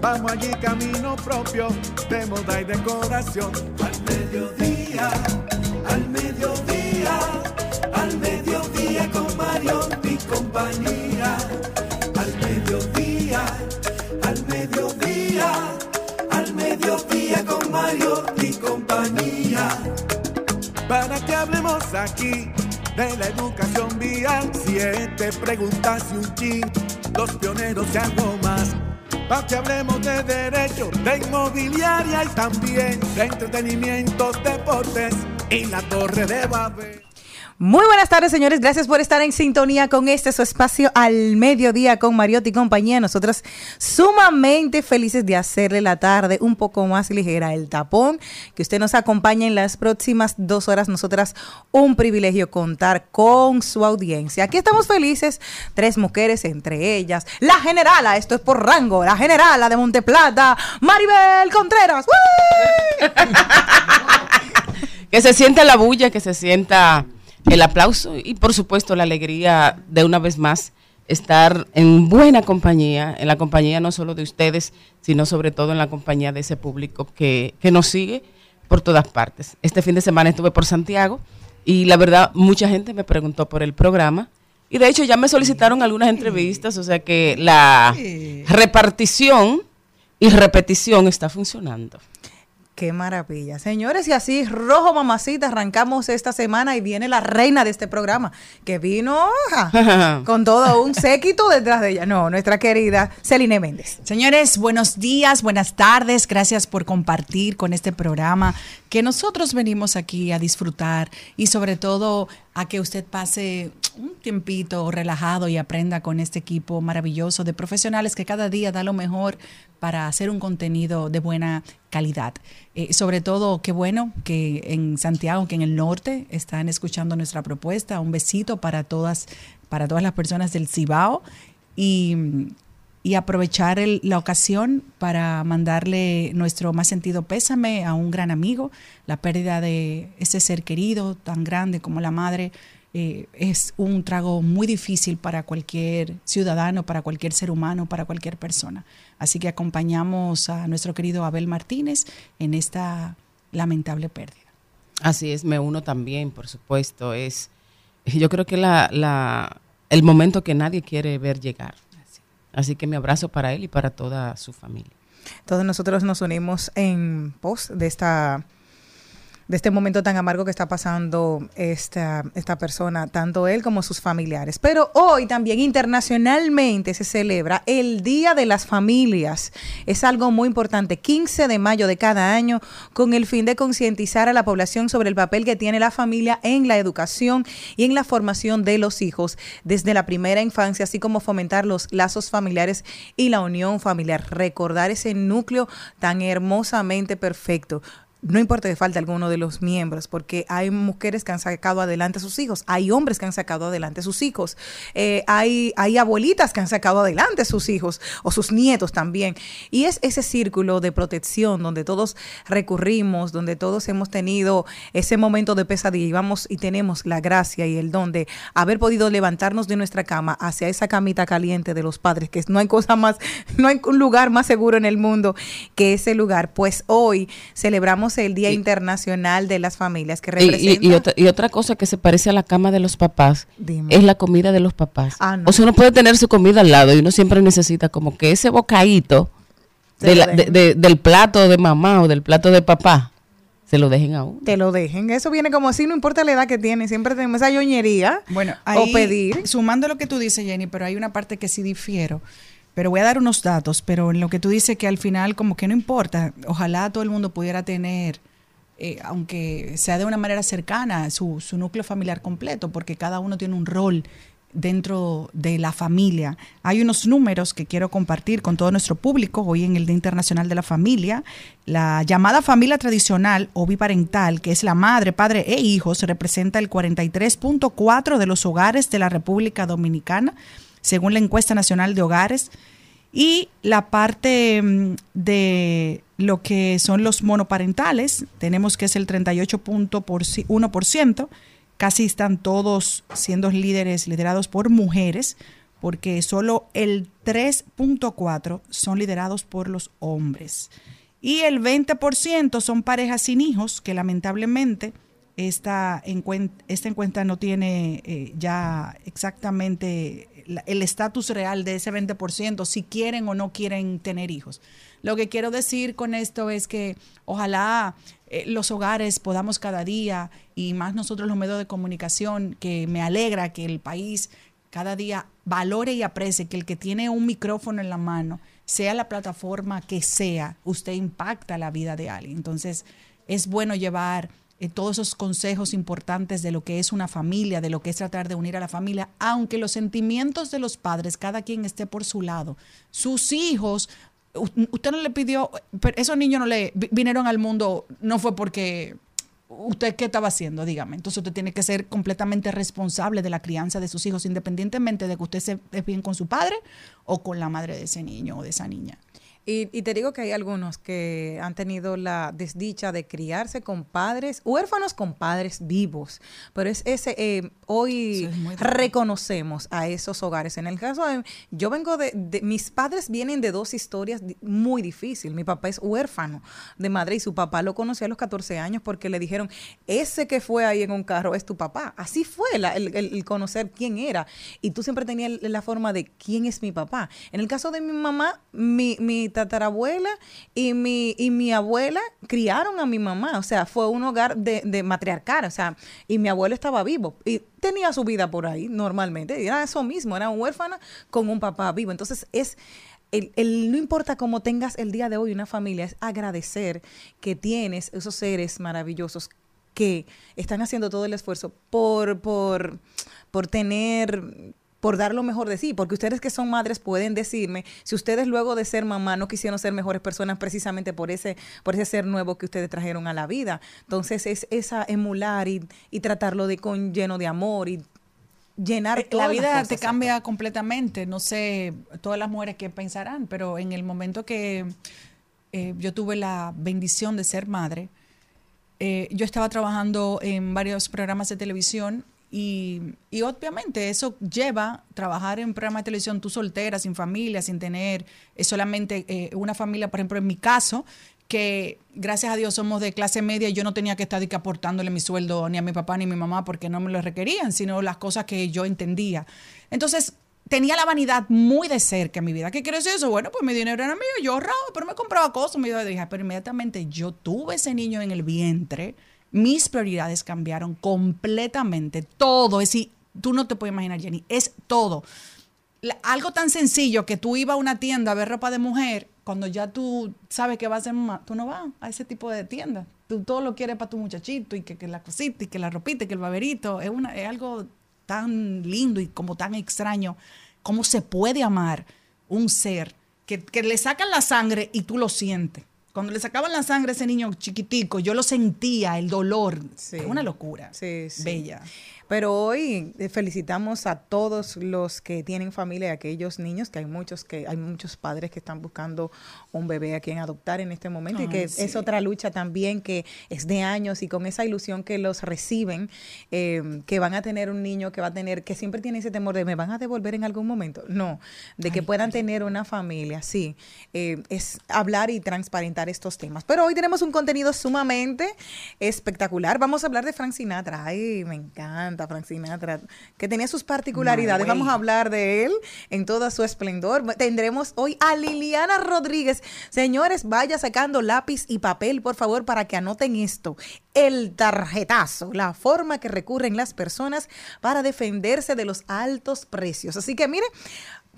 Vamos allí camino propio de moda y decoración. Al mediodía, al mediodía, al mediodía con Mario y compañía. Al mediodía, al mediodía, al mediodía con Mario y compañía para que hablemos aquí de la educación vial. Siete preguntas y un chin, los pioneros y algo más. Para que hablemos de derecho, de inmobiliaria y también de entretenimiento, deportes y la torre de Babel. Muy buenas tardes, señores. Gracias por estar en sintonía con este su espacio al mediodía con Mariotti y compañía. Nosotras sumamente felices de hacerle la tarde un poco más ligera. El tapón que usted nos acompaña en las próximas dos horas. Nosotras un privilegio contar con su audiencia. Aquí estamos felices, tres mujeres entre ellas. La generala, esto es por rango, la generala de Monteplata, Maribel Contreras. que se sienta la bulla, que se sienta el aplauso y por supuesto la alegría de una vez más estar en buena compañía, en la compañía no solo de ustedes, sino sobre todo en la compañía de ese público que, que nos sigue por todas partes. Este fin de semana estuve por Santiago y la verdad mucha gente me preguntó por el programa y de hecho ya me solicitaron algunas entrevistas, o sea que la repartición y repetición está funcionando. Qué maravilla. Señores, y así, rojo mamacita, arrancamos esta semana y viene la reina de este programa, que vino con todo un séquito detrás de ella. No, nuestra querida Celine Méndez. Señores, buenos días, buenas tardes. Gracias por compartir con este programa que nosotros venimos aquí a disfrutar y sobre todo a que usted pase un tiempito relajado y aprenda con este equipo maravilloso de profesionales que cada día da lo mejor para hacer un contenido de buena calidad. Eh, sobre todo, qué bueno que en Santiago, que en el norte, están escuchando nuestra propuesta. Un besito para todas, para todas las personas del Cibao. Y, y aprovechar la ocasión para mandarle nuestro más sentido pésame a un gran amigo. La pérdida de ese ser querido tan grande como la madre eh, es un trago muy difícil para cualquier ciudadano, para cualquier ser humano, para cualquier persona. Así que acompañamos a nuestro querido Abel Martínez en esta lamentable pérdida. Así es, me uno también, por supuesto. Es, yo creo que la, el momento que nadie quiere ver llegar. Así que mi abrazo para él y para toda su familia. Todos nosotros nos unimos en pos de esta de este momento tan amargo que está pasando esta, esta persona, tanto él como sus familiares. Pero hoy también internacionalmente se celebra el Día de las Familias. Es algo muy importante, 15 de mayo de cada año, con el fin de concientizar a la población sobre el papel que tiene la familia en la educación y en la formación de los hijos desde la primera infancia, así como fomentar los lazos familiares y la unión familiar, recordar ese núcleo tan hermosamente perfecto no importa que falte alguno de los miembros, porque hay mujeres que han sacado adelante a sus hijos, hay hombres que han sacado adelante a sus hijos, eh, hay, hay abuelitas que han sacado adelante a sus hijos o sus nietos también. Y es ese círculo de protección donde todos recurrimos, donde todos hemos tenido ese momento de pesadilla y vamos y tenemos la gracia y el don de haber podido levantarnos de nuestra cama hacia esa camita caliente de los padres, que no hay cosa más, no hay un lugar más seguro en el mundo que ese lugar. Pues hoy celebramos el Día Internacional de las Familias, que representa... Y, otra, y, otra, cosa que se parece a la cama de los papás Dime. es la comida de los papás. Ah, no. O sea, uno puede tener su comida al lado y uno siempre necesita como que ese bocadito de lo la- dejen. de- de- del plato de mamá o del plato de papá, se lo dejen a uno. te lo dejen. Eso viene como así, no importa la edad que tiene, siempre tenemos esa ñoñería Bueno, o pedir. Sumando lo que tú dices, Jenny, pero hay una parte que sí difiero. Pero voy a dar unos datos, pero en lo que tú dices que al final como que no importa, ojalá todo el mundo pudiera tener, eh, aunque sea de una manera cercana, su, su núcleo familiar completo, porque cada uno tiene un rol dentro de la familia. Hay unos números que quiero compartir con todo nuestro público hoy en el Día Internacional de la Familia. La llamada familia tradicional o biparental, que es la madre, padre e hijos, representa el 43.4 de los hogares de la República Dominicana, según la encuesta nacional de hogares. Y la parte mm, de lo que son los monoparentales, tenemos que es el 38.1%, casi están todos siendo líderes, liderados por mujeres, porque solo el 3.4 son liderados por los hombres. Y el 20% son parejas sin hijos, que lamentablemente esta, encuen- esta encuesta no tiene eh, ya exactamente el estatus real de ese 20%, si quieren o no quieren tener hijos. Lo que quiero decir con esto es que ojalá eh, los hogares podamos cada día, y más nosotros los medios de comunicación, que me alegra que el país cada día valore y aprecie que el que tiene un micrófono en la mano, sea la plataforma que sea, usted impacta la vida de alguien. Entonces, es bueno llevar eh, todos esos consejos importantes de lo que es una familia, de lo que es tratar de unir a la familia, aunque los sentimientos de los padres, cada quien esté por su lado. Sus hijos, usted no le pidió, pero esos niños no le vi- vinieron al mundo, no fue porque usted qué estaba haciendo, dígame. Entonces usted tiene que ser completamente responsable de la crianza de sus hijos, independientemente de que usted se bien con su padre o con la madre de ese niño o de esa niña. Y, y te digo que hay algunos que han tenido la desdicha de criarse con padres, huérfanos con padres vivos. Pero es ese, eh, hoy es reconocemos a esos hogares. En el caso de, yo vengo de, de- mis padres vienen de dos historias muy difíciles. Mi papá es huérfano de madre y su papá lo conoció a los 14 años porque le dijeron, ese que fue ahí en un carro es tu papá. Así fue la- el- el conocer quién era. Y tú siempre tenías la forma de quién es mi papá. En el caso de mi mamá, mi, mi tatarabuela y mi, y mi abuela criaron a mi mamá. O sea, fue un hogar de, de matriarcal. O sea, y mi abuelo estaba vivo. Y tenía su vida por ahí normalmente. Era eso mismo, era un huérfana con un papá vivo. Entonces es... El, el- no importa cómo tengas el día de hoy una familia, es agradecer que tienes esos seres maravillosos que están haciendo todo el esfuerzo por, por, por tener, por dar lo mejor de sí, porque ustedes que son madres pueden decirme si ustedes luego de ser mamá no quisieron ser mejores personas precisamente por ese, por ese ser nuevo que ustedes trajeron a la vida. Entonces es esa emular y, y tratarlo de con lleno de amor y llenar Eh, La vida te cambia completamente. No sé todas las mujeres qué pensarán, pero en el momento que eh, yo tuve la bendición de ser madre, eh, yo estaba trabajando en varios programas de televisión y, obviamente eso lleva trabajar en programa de televisión tú soltera, sin familia, sin tener eh, solamente eh, una familia, por ejemplo, en mi caso, que gracias a Dios somos de clase media y yo no tenía que estar de que aportándole mi sueldo ni a mi papá ni a mi mamá porque no me lo requerían, sino las cosas que yo entendía. Entonces, tenía la vanidad muy de cerca en mi vida. ¿Qué quiere decir eso? Bueno, pues mi dinero era mío, yo ahorraba, pero me compraba cosas. Me dije, pero inmediatamente yo tuve ese niño en el vientre, mis prioridades cambiaron completamente. Todo, es decir, tú no te puedes imaginar, Jenny, es todo. Algo tan sencillo que tú ibas a una tienda a ver ropa de mujer, cuando ya tú sabes que vas a ser mamá, tú no vas a ese tipo de tienda. Tú todo lo quieres para tu muchachito y que, que la cosita y que la ropita y que el baberito. Es, una, es algo tan lindo y como tan extraño. ¿Cómo se puede amar un ser que, que le sacan la sangre y tú lo sientes? Cuando le sacaban la sangre a ese niño chiquitico, yo lo sentía, el dolor. Sí. Una locura. Sí, sí. Bella. Pero hoy eh, felicitamos a todos los que tienen familia y aquellos niños, que hay muchos que hay muchos padres que están buscando un bebé a quien adoptar en este momento y que sí. es otra lucha también que es de años y con esa ilusión que los reciben, eh, que van a tener un niño que va a tener, que siempre tiene ese temor de me van a devolver en algún momento. No, de que puedan tener una familia, sí, eh, es hablar y transparentar estos temas. Pero hoy tenemos un contenido sumamente espectacular. Vamos a hablar de Frank Sinatra. Ay, me encanta Frank Sinatra, que tenía sus particularidades. No. Vamos a hablar de él en toda su esplendor. Tendremos hoy a Liliana Rodríguez. Señores, vaya sacando lápiz y papel, por favor, para que anoten esto. El tarjetazo, la forma que recurren las personas para defenderse de los altos precios. Así que mire,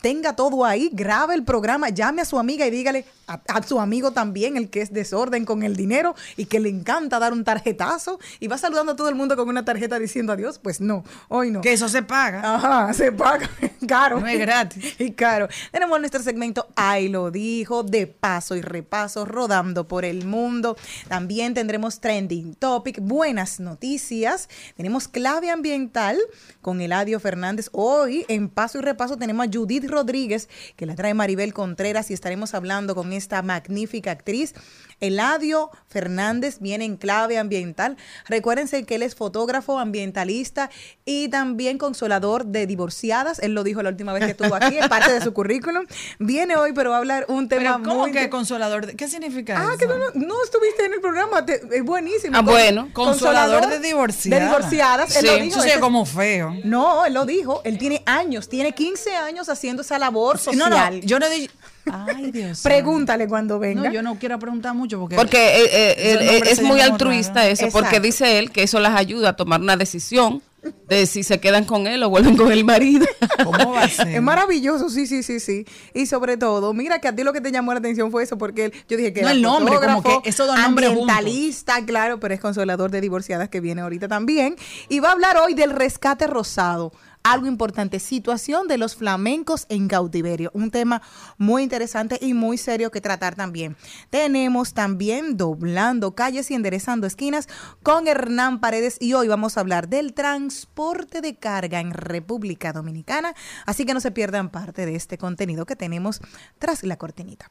tenga todo ahí, grabe el programa, llame a su amiga y dígale a, a su amigo también, el que es desorden con el dinero y que le encanta dar un tarjetazo y va saludando a todo el mundo con una tarjeta diciendo adiós. Pues no, hoy no. Que eso se paga. Ajá, se paga caro. No es gratis. Y caro. Tenemos nuestro segmento Ay lo dijo, de paso y repaso, rodando por el mundo. También tendremos Trending Topic, buenas noticias. Tenemos clave ambiental con Eladio Fernández. Hoy en paso y repaso tenemos a Judith Rodríguez, que la trae Maribel Contreras y estaremos hablando con esta magnífica actriz. Eladio Fernández viene en clave ambiental. Recuérdense que él es fotógrafo, ambientalista y también consolador de divorciadas. Él lo dijo la última vez que estuvo aquí, es parte de su currículum. Viene hoy, pero va a hablar un tema Pero ¿cómo muy... que consolador? de- ¿Qué significa Ah, eso? que no, no, no estuviste en el programa, te- es buenísimo. Ah, bueno. Consolador de divorciadas. De divorciadas, él lo Sí. dijo. Eso ve como feo. No, él lo dijo, él tiene años, tiene 15 años haciendo esa labor social. No, no, yo no dije. Ay, Dios. Pregúntale cuando venga. No, yo no quiero preguntar mucho porque. Porque eh, eh, es muy altruista raro. eso, porque dice él que eso las ayuda a tomar una decisión de si se quedan con él o vuelven con el marido. ¿Cómo va a ser? Es maravilloso, sí, sí, sí, sí. Y sobre todo, mira que a ti lo que te llamó la atención fue eso, porque él, yo dije que No, era el nombre, como que esos dos nombres juntos. ambientalista, claro, pero es consolador de divorciadas que viene ahorita también. Y va a hablar hoy del rescate rosado. Algo importante, situación de los flamencos en cautiverio. Un tema muy interesante y muy serio que tratar también. Tenemos también doblando calles y enderezando esquinas con Hernán Paredes y hoy vamos a hablar del transporte de carga en República Dominicana. Así que no se pierdan parte de este contenido que tenemos tras la cortinita.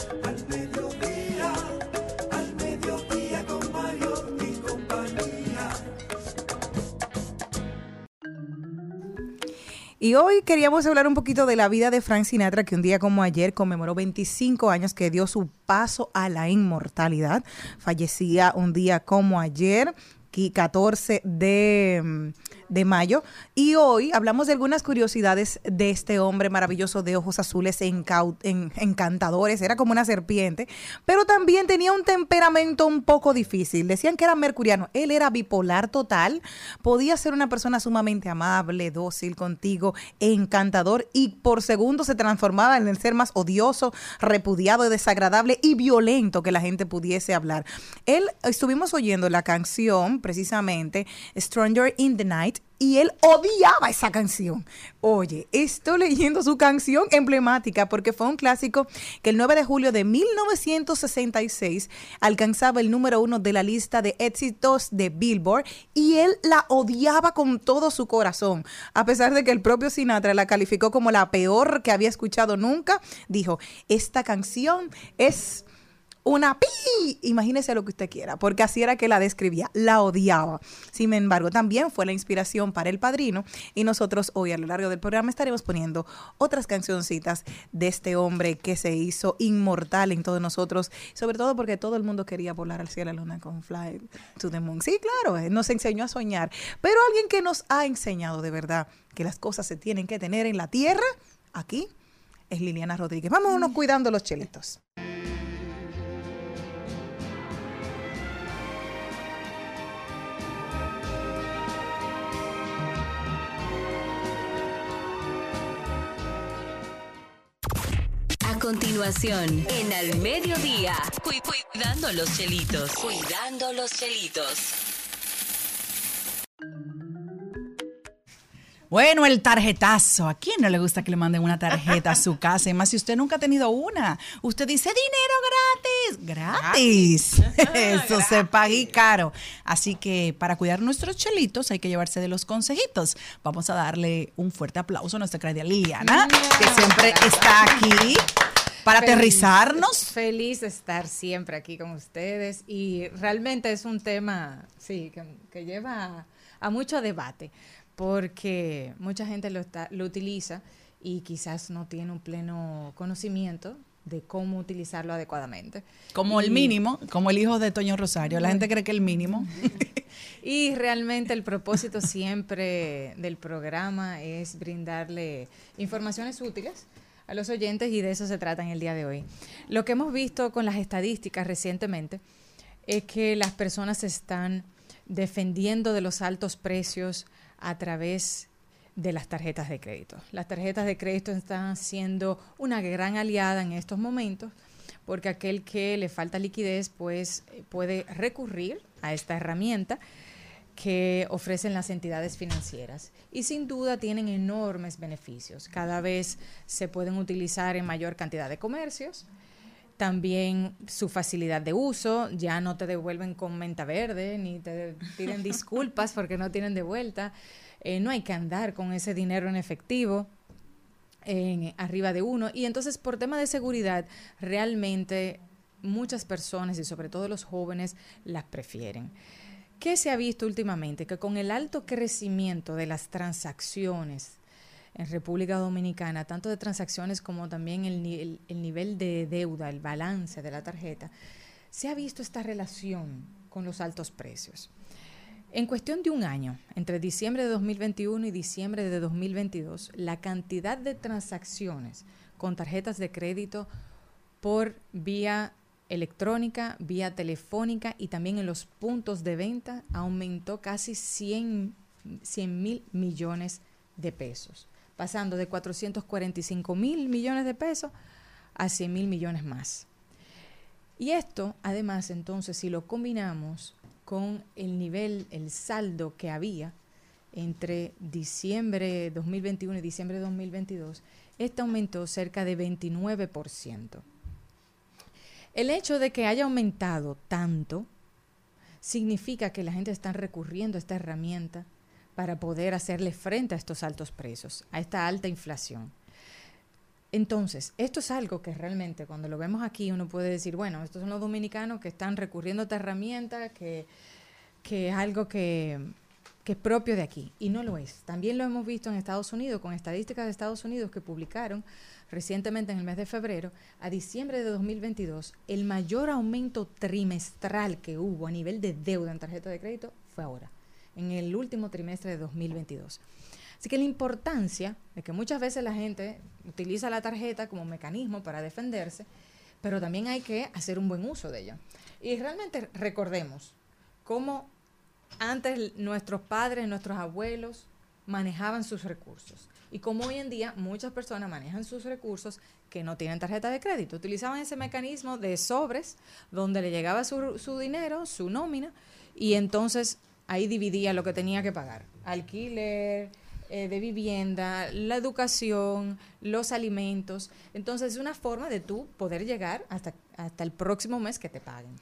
Y hoy queríamos hablar un poquito de la vida de Frank Sinatra, que un día como ayer conmemoró 25 años que dio su paso a la inmortalidad. Fallecía un día como ayer. qui- 14 de, mm, de mayo. Y hoy hablamos de algunas curiosidades de este hombre maravilloso de ojos azules encantadores. Era como una serpiente, pero también tenía un temperamento un poco difícil. Decían que era mercuriano. Él era bipolar total. Podía ser una persona sumamente amable, dócil contigo, encantador y por segundo se transformaba en el ser más odioso, repudiado, desagradable y violento que la gente pudiese hablar. Él estuvimos oyendo la canción precisamente Stranger in the Night y él odiaba esa canción. Oye, estoy leyendo su canción emblemática porque fue un clásico que el 9 de julio de 1966 alcanzaba el número uno de la lista de éxitos de Billboard y él la odiaba con todo su corazón. A pesar de que el propio Sinatra la calificó como la peor que había escuchado nunca, dijo, esta canción es una pi. Imagínese lo que usted quiera, porque así era que la describía, la odiaba. Sin embargo, también fue la inspiración para El Padrino y nosotros hoy a lo largo del programa estaremos poniendo otras cancioncitas de este hombre que se hizo inmortal en todos nosotros, sobre todo porque todo el mundo quería volar hacia la luna con Fly to the Moon. Sí, claro, eh, nos enseñó a soñar, pero alguien que nos ha enseñado de verdad que las cosas se tienen que tener en la tierra, aquí es Liliana Rodríguez. Vámonos cuidando los chelitos. Continuación, en Al Mediodía, cu- cuidando los chelitos. Cuidando los chelitos. Bueno, el tarjetazo. ¿A quién no le gusta que le manden una tarjeta a su casa? Y más si usted nunca ha tenido una. Usted dice dinero gratis. Gratis. Eso se paga y caro. Así que para cuidar nuestros chelitos hay que llevarse de los consejitos. Vamos a darle un fuerte aplauso a nuestra querida Liliana, que siempre está aquí para Feliz- aterrizarnos. Feliz de estar siempre aquí con ustedes y realmente es un tema, sí, que, que lleva a, a mucho debate porque mucha gente lo, está, lo utiliza y quizás no tiene un pleno conocimiento de cómo utilizarlo adecuadamente. Como el mínimo, como el hijo de Toño Rosario. La gente cree que el mínimo. Y realmente el propósito siempre del programa es brindarle informaciones útiles a los oyentes y de eso se trata en el día de hoy. Lo que hemos visto con las estadísticas recientemente es que las personas se están defendiendo de los altos precios a través de las tarjetas de crédito. Las tarjetas de crédito están siendo una gran aliada en estos momentos porque aquel que le falta liquidez pues eh, puede recurrir a esta herramienta que ofrecen las entidades financieras y sin duda tienen enormes beneficios. Cada vez se pueden utilizar en mayor cantidad de comercios. También su facilidad de uso, ya no te devuelven con menta verde, ni te piden disculpas porque no tienen de vuelta. Eh, no hay que andar con ese dinero en efectivo en, arriba de uno. Y entonces, por tema de seguridad, realmente muchas personas y sobre todo los jóvenes las prefieren. ¿Qué se ha visto últimamente? Que con el alto crecimiento de las transacciones en República Dominicana, tanto de transacciones como también el, ni- el- el nivel de deuda, el balance de la tarjeta, se ha visto esta relación con los altos precios. En cuestión de un año, entre diciembre de 2021 y diciembre de 2022, la cantidad de transacciones con tarjetas de crédito por vía electrónica, vía telefónica y también en los puntos de venta aumentó casi 100 mil millones de pesos, pasando de 445 mil millones de pesos a 100 mil millones más. Y esto, además, entonces, si lo combinamos con el nivel, el saldo que había entre diciembre de 2021 y diciembre de 2022, este aumentó cerca de 29%. El hecho de que haya aumentado tanto significa que la gente está recurriendo a esta herramienta para poder hacerle frente a estos altos precios, a esta alta inflación. Entonces, esto es algo que realmente cuando lo vemos aquí uno puede decir, bueno, estos son los dominicanos que están recurriendo a esta herramienta, que, que es algo que, que es propio de aquí. Y no lo es. También lo hemos visto en Estados Unidos, con estadísticas de Estados Unidos que publicaron recientemente en el mes de febrero, a diciembre de 2022, el mayor aumento trimestral que hubo a nivel de deuda en tarjeta de crédito fue ahora, en el último trimestre de 2022. Así que la importancia de que muchas veces la gente utiliza la tarjeta como mecanismo para defenderse, pero también hay que hacer un buen uso de ella. Y realmente recordemos cómo antes nuestros padres, nuestros abuelos manejaban sus recursos y cómo hoy en día muchas personas manejan sus recursos que no tienen tarjeta de crédito. Utilizaban ese mecanismo de sobres donde le llegaba su, su dinero, su nómina, y entonces ahí dividía lo que tenía que pagar. Alquiler, eh, de vivienda, la educación, los alimentos. Entonces es una forma de tú poder llegar hasta, hasta el próximo mes que te paguen.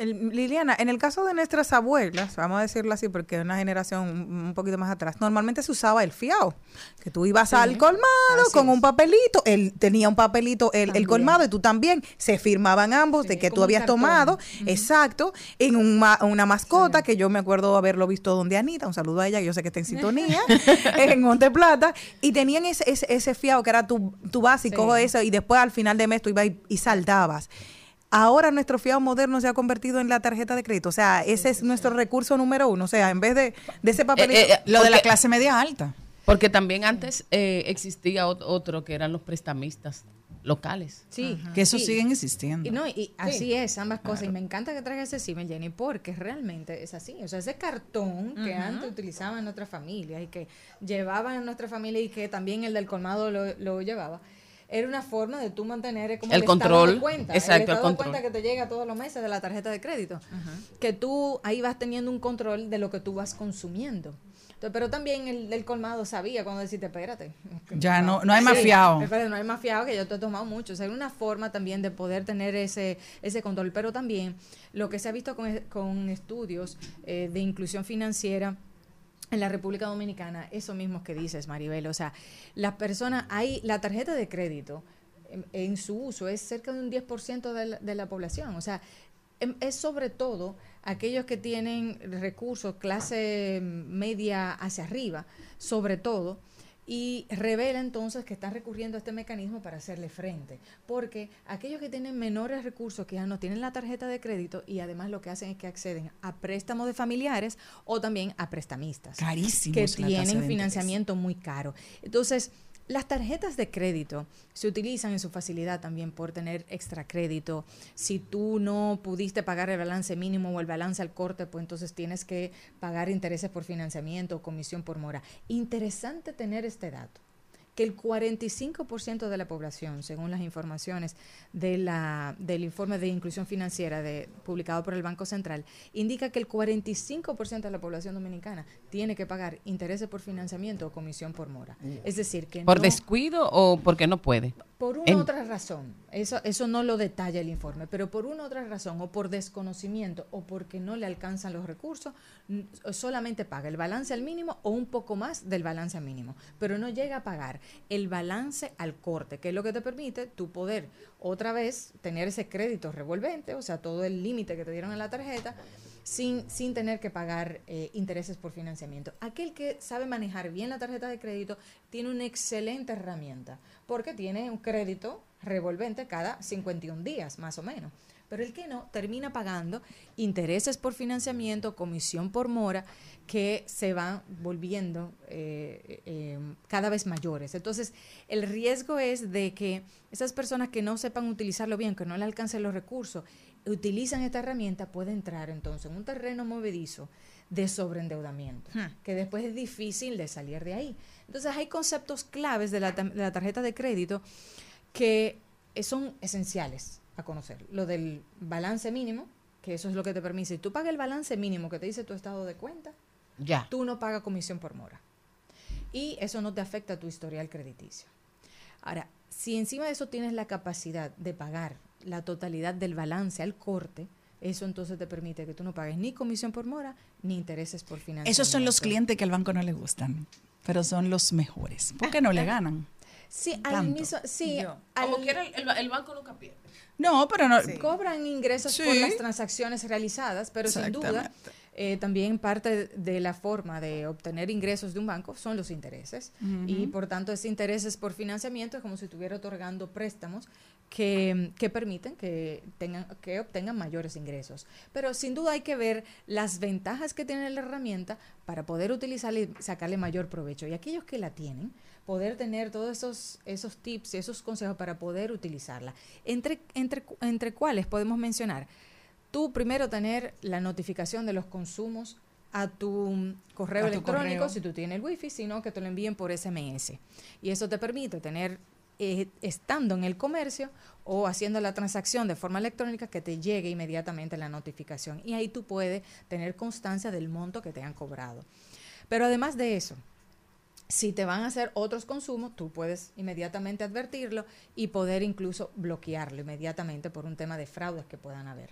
El- Liliana, en el caso de nuestras abuelas, vamos a decirlo así porque es una generación un poquito más atrás, normalmente se usaba el fiao, que tú ibas al colmado así con es. un papelito, él tenía un papelito, el, colmado y tú también, se firmaban ambos de que tú habías tomado, exacto, en un ma- una mascota que yo me acuerdo haberlo visto donde Anita, un saludo a ella, que yo sé que está en sintonía, en Monte Plata, y tenían ese, ese, ese fiao que era tu, tu básico, eso, y después al final de mes tú ibas y, y saltabas. Ahora nuestro fiado moderno se ha convertido en la tarjeta de crédito. O sea, ese es nuestro recurso número uno. O sea, en vez de, de ese papelito. Eh, eh, Lo de la clase media alta. Porque también antes eh, existía ot- otro que eran los prestamistas locales. Sí, Que eso sí. siguen existiendo. Y no, y así es, ambas cosas. Y me encanta que traigas ese símil, Jenny, porque realmente es así. O sea, ese cartón que antes utilizaban nuestras familias y que llevaban a nuestra familia y que también el del colmado lo, lo llevaba, era una forma de tú mantener como El control, de cuenta. exacto, el el control. de cuenta que te llega todos los meses de la tarjeta de crédito. Que tú ahí vas teniendo un control de lo que tú vas consumiendo. Entonces, pero también el del colmado sabía cuando decirte, espérate. Ya no- no hay más fiado. Espérate, no hay más fiado que yo te he tomado mucho. O sea, hay una forma también de poder tener ese, ese control. Pero también lo que se ha visto con, con estudios eh, de inclusión financiera en la República Dominicana, eso mismo que dices, Maribel. O sea, las personas, hay la tarjeta de crédito en, su uso es cerca de un 10% de la, de la población. O sea, em- es sobre todo aquellos que tienen recursos, clase media hacia arriba, sobre todo, y revela entonces que están recurriendo a este mecanismo para hacerle frente. Porque aquellos que tienen menores recursos, que ya no tienen la tarjeta de crédito y además lo que hacen es que acceden a préstamos de familiares o también a prestamistas Carísimos que tienen financiamiento muy caro. Entonces, las tarjetas de crédito se utilizan en su facilidad también por tener extra crédito. Si tú no pudiste pagar el balance mínimo o el balance al corte, pues entonces tienes que pagar intereses por financiamiento o comisión por mora. Interesante tener este dato que el 45% de la población, según las informaciones de la, del informe de inclusión financiera de, publicado por el Banco Central, indica que el 45% de la población dominicana tiene que pagar intereses por financiamiento o comisión por mora. Es decir, que ¿Por no- descuido o porque no puede? por una En- otra razón, eso, eso no lo detalla el informe, pero por una otra razón, o por desconocimiento, o porque no le alcanzan los recursos, solamente paga el balance al mínimo o un poco más del balance al mínimo, pero no llega a pagar el balance al corte, que es lo que te permite tu poder otra vez tener ese crédito revolvente, o sea, todo el límite que te dieron en la tarjeta, sin, sin tener que pagar eh, intereses por financiamiento. Aquel que sabe manejar bien la tarjeta de crédito tiene una excelente herramienta, porque tiene un crédito revolvente cada 51 días, más o menos. Pero el que no termina pagando intereses por financiamiento, comisión por mora, que se van volviendo eh, eh, cada vez mayores. Entonces, el riesgo es de que esas personas que no sepan utilizarlo bien, que no le alcancen los recursos, utilizan esta herramienta, puede entrar entonces en un terreno movedizo de sobreendeudamiento, que después es difícil de salir de ahí. Entonces, hay conceptos claves de la, de la tarjeta de crédito que eh, son esenciales a conocer. Lo del balance mínimo, que eso es lo que te permite. Si tú pagas el balance mínimo que te dice tu estado de cuenta, Ya. tú no pagas comisión por mora. Y eso no te afecta a tu historial crediticio. Ahora, si encima de eso tienes la capacidad de pagar la totalidad del balance al corte, eso entonces te permite que tú no pagues ni comisión por mora ni intereses por financiamiento. Esos son los clientes que al banco no le gustan, pero son los mejores. ¿Por qué no le ganan? Sí, al mismo, sí, al- Como quiera, el, el- el banco nunca pierde. No, pero no. cobran ingresos por las transacciones realizadas, pero sin duda. Eh, también parte de la forma de obtener ingresos de un banco son los intereses y por tanto ese intereses por financiamiento es como si estuviera otorgando préstamos que, que permiten que tengan que obtengan mayores ingresos. Pero sin duda hay que ver las ventajas que tiene la herramienta para poder utilizarla y sacarle mayor provecho. Y aquellos que la tienen, poder tener todos esos, esos tips y esos consejos para poder utilizarla. Entre, entre, entre cuáles podemos mencionar, tú primero tener la notificación de los consumos a tu correo A tu electrónico, correo. si tú tienes el wifi, sino que te lo envíen por SMS. Y eso te permite tener, eh, estando en el comercio o haciendo la transacción de forma electrónica, que te llegue inmediatamente la notificación. Y ahí tú puedes tener constancia del monto que te han cobrado. Pero además de eso, si te van a hacer otros consumos, tú puedes inmediatamente advertirlo y poder incluso bloquearlo inmediatamente por un tema de fraudes que puedan haber.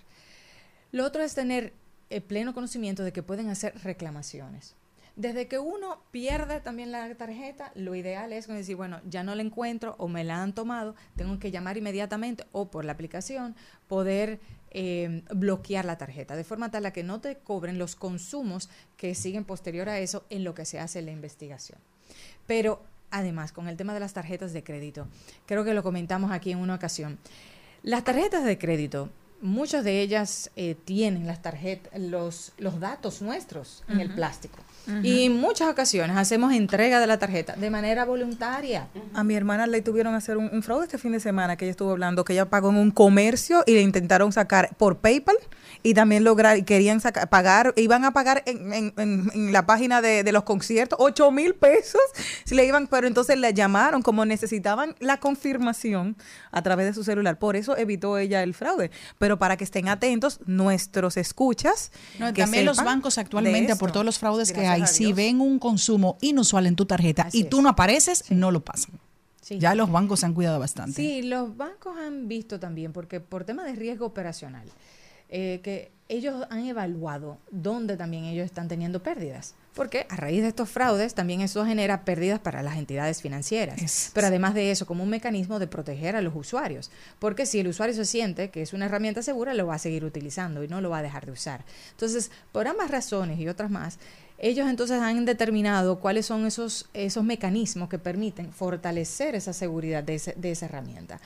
Lo otro es tener el pleno conocimiento de que pueden hacer reclamaciones. Desde que uno pierde también la tarjeta, lo ideal es decir, bueno, ya no la encuentro o me la han tomado, tengo que llamar inmediatamente o por la aplicación poder eh, bloquear la tarjeta, de forma tal a que no te cobren los consumos que siguen posterior a eso en lo que se hace la investigación. Pero además, con el tema de las tarjetas de crédito, creo que lo comentamos aquí en una ocasión, las tarjetas de crédito muchas de ellas eh, tienen las tarjetas, los, los datos nuestros en el plástico. Y en muchas ocasiones hacemos entrega de la tarjeta de manera voluntaria. A mi hermana le tuvieron hacer un, un fraude este fin de semana que ella estuvo hablando, que ella pagó en un comercio y le intentaron sacar por PayPal y también lograr, querían sacar, pagar, iban a pagar en, en- en- en la página de, de los conciertos 8 mil pesos, si le iban, pero entonces le llamaron como necesitaban la confirmación a través de su celular, por eso evitó ella el fraude, pero para que estén atentos nuestros escuchas. No, que también los bancos actualmente, por todos los fraudes que hay, si ven un consumo inusual en tu tarjeta Así y tú es. no apareces, no lo pasan. Sí. Ya los bancos se han cuidado bastante. Sí, los bancos han visto también, porque por tema de riesgo operacional, eh, que ellos han evaluado dónde también ellos están teniendo pérdidas. Porque a raíz de estos fraudes también eso genera pérdidas para las entidades financieras. Es- Pero además de eso, como un mecanismo de proteger a los usuarios. Porque si el usuario se siente que es una herramienta segura, lo va a seguir utilizando y no lo va a dejar de usar. Entonces, por ambas razones y otras más, ellos entonces han determinado cuáles son esos, esos mecanismos que permiten fortalecer esa seguridad de, ese- de esa herramienta.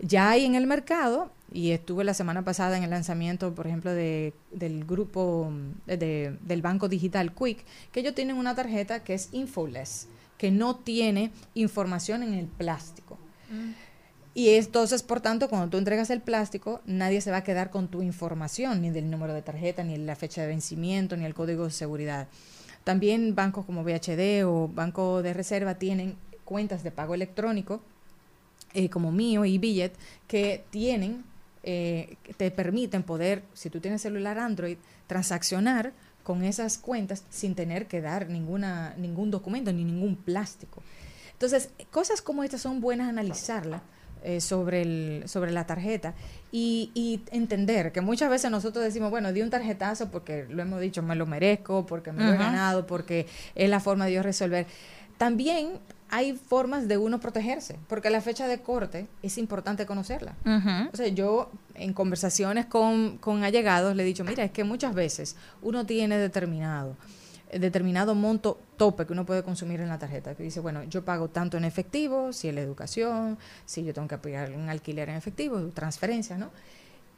Ya hay en el mercado, y estuve la semana pasada en el lanzamiento, por ejemplo, de, del grupo mm, de- del banco digital Quick, que ellos tienen una tarjeta que es infoless, que no tiene información en el plástico. Y entonces, por tanto, cuando tú entregas el plástico, nadie se va a quedar con tu información, ni del número de tarjeta, ni la fecha de vencimiento, ni el código de seguridad. También bancos como BHD o Banco de Reserva tienen cuentas de pago electrónico, eh, como mío y Billet, que tienen, eh, que te permiten poder, si tú tienes celular Android, transaccionar con esas cuentas sin tener que dar ninguna, ningún documento ni ningún plástico. Entonces, cosas como estas son buenas analizarlas eh, sobre, el, sobre la tarjeta y, y entender que muchas veces nosotros decimos, bueno, di un tarjetazo porque lo hemos dicho, me lo merezco, porque me lo he ganado, porque es la forma de yo resolver. También hay formas de uno protegerse, porque la fecha de corte es importante conocerla. O sea, yo en conversaciones con, con allegados le he dicho, mira, es que muchas veces uno tiene determinado determinado monto tope que uno puede consumir en la tarjeta, que dice, bueno, yo pago tanto en efectivo, si es la educación, si yo tengo que pagar un alquiler en efectivo, transferencias, ¿no?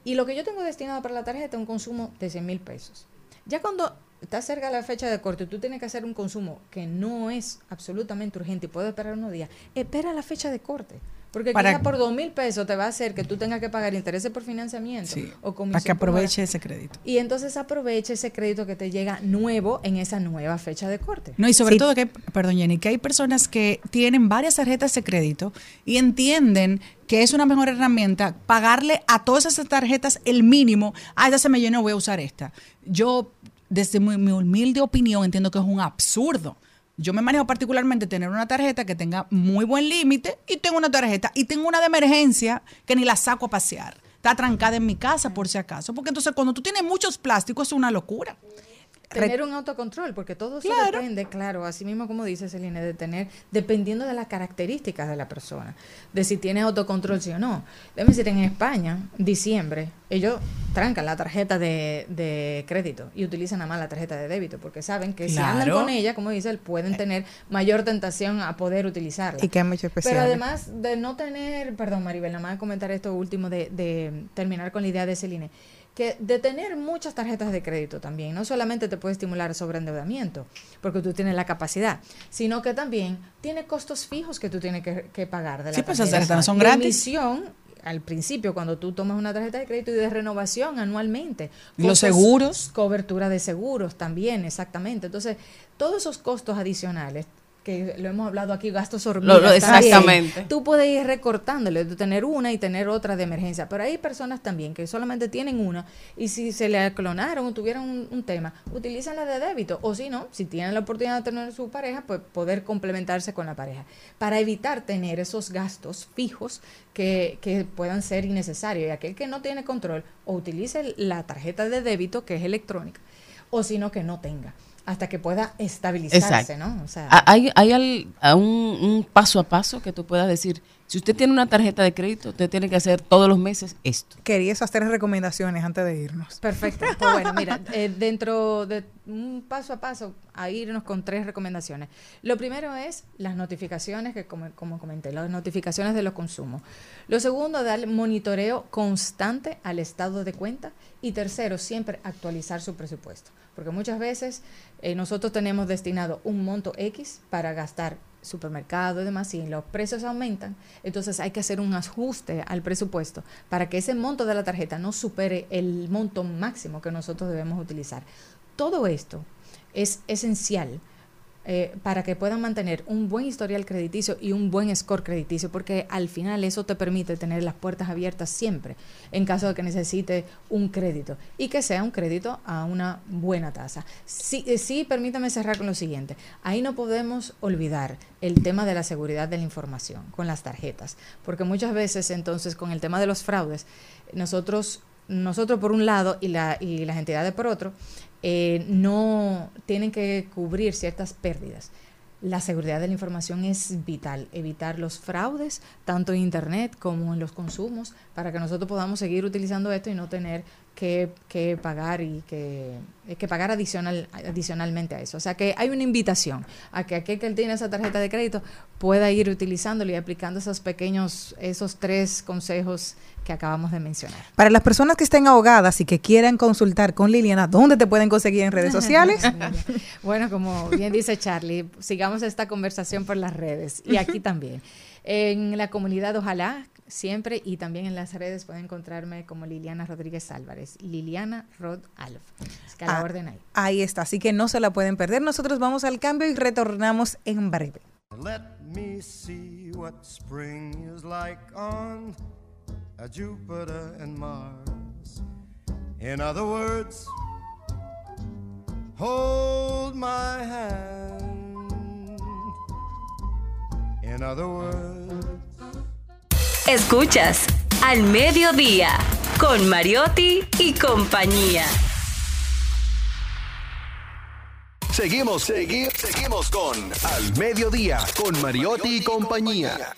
Y lo que yo tengo destinado para la tarjeta es un consumo de 100 mil pesos. Ya cuando está cerca la fecha de corte, tú tienes que hacer un consumo que no es absolutamente urgente y puede esperar unos días, espera la fecha de corte. Porque Para- quizá por dos mil pesos te va a hacer que tú tengas que pagar intereses por financiamiento Sí, o comisión para que aproveche ese crédito. Y entonces aproveche ese crédito que te llega nuevo en esa nueva fecha de corte. No, y sobre Sí. todo que, perdón Jenny, que hay personas que tienen varias tarjetas de crédito y entienden que es una mejor herramienta pagarle a todas esas tarjetas el mínimo. Ah, ya se me llenó, voy a usar esta. Yo, desde mi, mi humilde opinión, entiendo que es un absurdo. Yo me manejo particularmente tener una tarjeta que tenga muy buen límite y tengo una tarjeta y tengo una de emergencia que ni la saco a pasear. Está trancada en mi casa por si acaso. Porque entonces cuando tú tienes muchos plásticos es una locura. Tener un autocontrol, porque todo Claro. depende, claro, así mismo como dice Celine, de tener, dependiendo de las características de la persona, de si tienes autocontrol sí o no. Déjame decir, en España, diciembre, ellos trancan la tarjeta de, de crédito y utilizan nada más la tarjeta de débito, porque saben que si andan con ella, como dice él, pueden tener mayor tentación a poder utilizarla. Y que hay mucho especial. Pero además de no tener, perdón Maribel, nada más comentar esto último de, de terminar con la idea de Celine, que de tener muchas tarjetas de crédito también, no solamente te puede estimular sobreendeudamiento, porque tú tienes la capacidad, sino que también tiene costos fijos que tú tienes que, que pagar de la Sí, pues, esas tarjeta. son gratis. emisión, al principio, cuando tú tomas una tarjeta de crédito y de renovación anualmente. Los seguros. Cobertura de seguros también, exactamente. Entonces, todos esos costos adicionales que lo hemos hablado aquí, gastos hormigas. Lo- lo- también. exactamente. Tú puedes ir recortándole, de tener una y tener otra de emergencia. Pero hay personas también que solamente tienen una y si se le clonaron o tuvieron un, un tema, utilizan la de débito. O si no, si tienen la oportunidad de tener su pareja, pues poder complementarse con la pareja. Para evitar tener esos gastos fijos que, que puedan ser innecesarios. Y aquel que no tiene control, o utilice la tarjeta de débito, que es electrónica, o si no, que no tenga. Hasta que pueda estabilizarse, Exacto. ¿no? O sea, ¿Hay, hay al- a un, un paso a paso que tú puedas decir, si usted tiene una tarjeta de crédito, usted tiene que hacer todos los meses esto? Quería esas tres recomendaciones antes de irnos. Perfecto. Pues bueno, mira, eh, dentro de un paso a paso, a irnos con tres recomendaciones. Lo primero es las notificaciones, que como, como comenté, las notificaciones de los consumos. Lo segundo, dar monitoreo constante al estado de cuenta. Y tercero, siempre actualizar su presupuesto. Porque muchas veces eh, nosotros tenemos destinado un monto X para gastar supermercado y demás, y los precios aumentan, entonces hay que hacer un ajuste al presupuesto para que ese monto de la tarjeta no supere el monto máximo que nosotros debemos utilizar. Todo esto es esencial eh, para que puedan mantener un buen historial crediticio y un buen score crediticio, porque al final eso te permite tener las puertas abiertas siempre en caso de que necesite un crédito y que sea un crédito a una buena tasa. Sí, eh, sí, permítame cerrar con lo siguiente. Ahí no podemos olvidar el tema de la seguridad de la información con las tarjetas, porque muchas veces entonces con el tema de los fraudes, nosotros, nosotros por un lado y, la, y las entidades por otro, eh, no tienen que cubrir ciertas pérdidas. La seguridad de la información es vital, evitar los fraudes, tanto en Internet como en los consumos, para que nosotros podamos seguir utilizando esto y no tener que, que pagar y que, eh, que pagar adicional, adicionalmente a eso. O sea que hay una invitación a que aquel que tiene esa tarjeta de crédito pueda ir utilizándolo y aplicando esos pequeños, esos tres consejos que acabamos de mencionar. Para las personas que estén ahogadas y que quieran consultar con Liliana, ¿dónde te pueden conseguir en redes sociales? Bueno, como bien dice Charlie, sigamos esta conversación por las redes y aquí también. En la comunidad, ojalá, siempre y también en las redes pueden encontrarme como Liliana Rodríguez Álvarez, Liliana Rod Alf. Es que a la Ah, orden ahí. Ahí está, así que no se la pueden perder. Nosotros vamos al cambio y retornamos en breve. Let me see what spring is like on a Jupiter and Mars. In other words, hold my hand. In other words, Escuchas Al Mediodía con Mariotti y compañía. Seguimos, segui- seguimos con Al Mediodía, con Mariotti y compañía.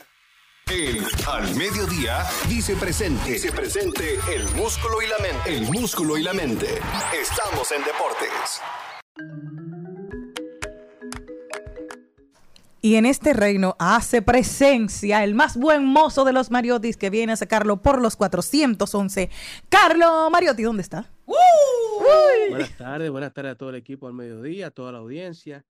En Al Mediodía dice presente. Dice presente el músculo y la mente. El músculo y la mente. Estamos en deportes. Y en este reino hace presencia el más buen mozo de los Mariotis que viene a sacarlo por los 411. Carlo Mariotti, ¿dónde está? Buenas tardes, buenas tardes a todo el equipo al mediodía, a toda la audiencia.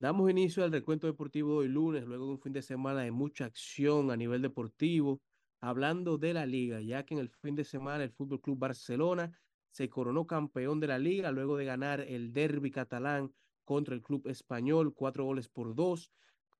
Damos inicio al recuento deportivo de hoy lunes, luego de un fin de semana de mucha acción a nivel deportivo, hablando de la liga, ya que en el fin de semana el Fútbol Club Barcelona se coronó campeón de la liga luego de ganar el derby catalán contra el club español, cuatro goles por dos,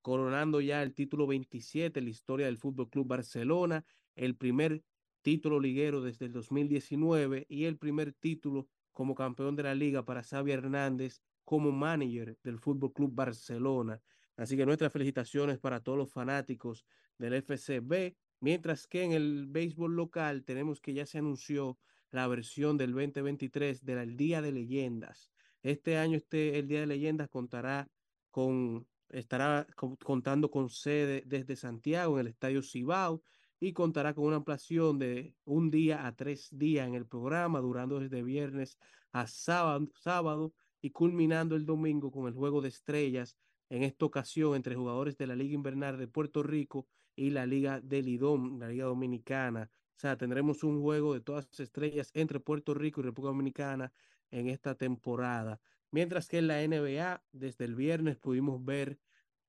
coronando ya el título 27 en la historia del Fútbol Club Barcelona, el primer título liguero desde el 2019 y el primer título como campeón de la liga para Xavi Hernández como manager del Fútbol Club Barcelona. Así que nuestras felicitaciones para todos los fanáticos del FCB, mientras que en el béisbol local tenemos que ya se anunció la versión del 2023 del Día de Leyendas. Este año este el Día de Leyendas contará con estará con- contando con sede desde Santiago en el Estadio Cibao y contará con una ampliación de un día a tres días en el programa, durando desde viernes a sábado, y culminando el domingo con el juego de estrellas, en esta ocasión entre jugadores de la Liga Invernal de Puerto Rico y la Liga del IDOM, la Liga Dominicana. O sea, tendremos un juego de todas las estrellas entre Puerto Rico y República Dominicana en esta temporada. Mientras que en la NBA, desde el viernes pudimos ver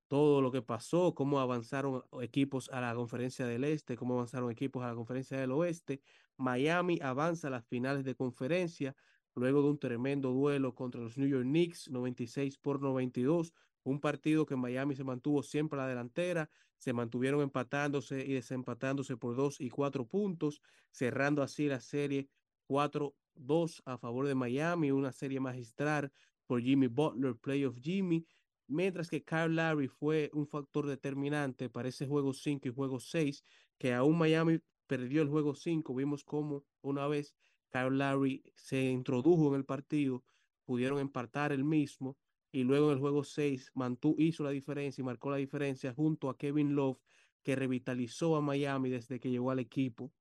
todo lo que pasó, cómo avanzaron equipos a la conferencia del este, cómo avanzaron equipos a la conferencia del oeste. Miami avanza a las finales de conferencia luego de un tremendo duelo contra los New York Knicks, 96 por 92, un partido que Miami se mantuvo siempre a la delantera, se mantuvieron empatándose y desempatándose por dos y cuatro puntos, cerrando así la serie 4-2 a favor de Miami, una serie magistral por Jimmy Butler, playoff Jimmy, mientras que Kyle Larry fue un factor determinante para ese juego 5 y juego 6, que aún Miami perdió el juego 5, vimos cómo una vez Kyle Larry se introdujo en el partido, pudieron empatar el mismo y luego en el juego 6 mantuvo, hizo la diferencia y marcó la diferencia junto a Kevin Love, que revitalizó a Miami desde que llegó al equipo.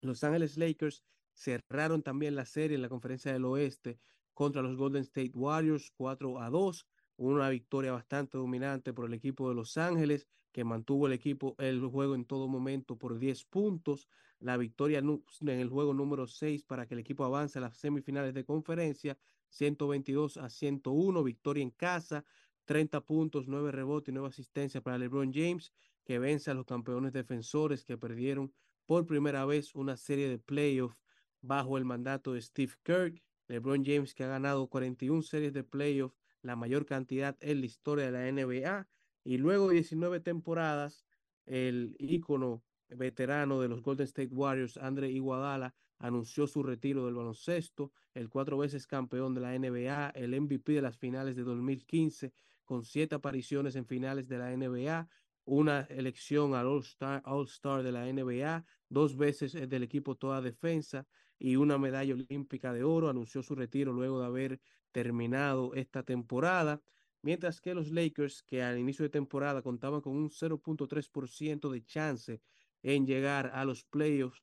Los Ángeles Lakers cerraron también la serie en la conferencia del oeste contra los Golden State Warriors 4 a 2, una victoria bastante dominante por el equipo de Los Ángeles, que mantuvo el equipo el juego en todo momento por 10 puntos, la victoria en el juego número 6 para que el equipo avance a las semifinales de conferencia, 122 a 101, victoria en casa, 30 puntos, 9 rebotes y 9 asistencias para LeBron James, que vence a los campeones defensores que perdieron por primera vez una serie de playoffs bajo el mandato de Steve Kirk. LeBron James que ha ganado 41 series de playoffs, la mayor cantidad en la historia de la NBA. Y luego de 19 temporadas, el ícono veterano de los Golden State Warriors, Andre Iguadala, anunció su retiro del baloncesto, el cuatro veces campeón de la NBA, el MVP de las finales de 2015, con siete apariciones en finales de la NBA, una elección al All-Star All -Star de la NBA, dos veces del equipo toda defensa y una medalla olímpica de oro. Anunció su retiro luego de haber terminado esta temporada. Mientras que los Lakers, que al inicio de temporada contaban con un 0.3% de chance en llegar a los playoffs,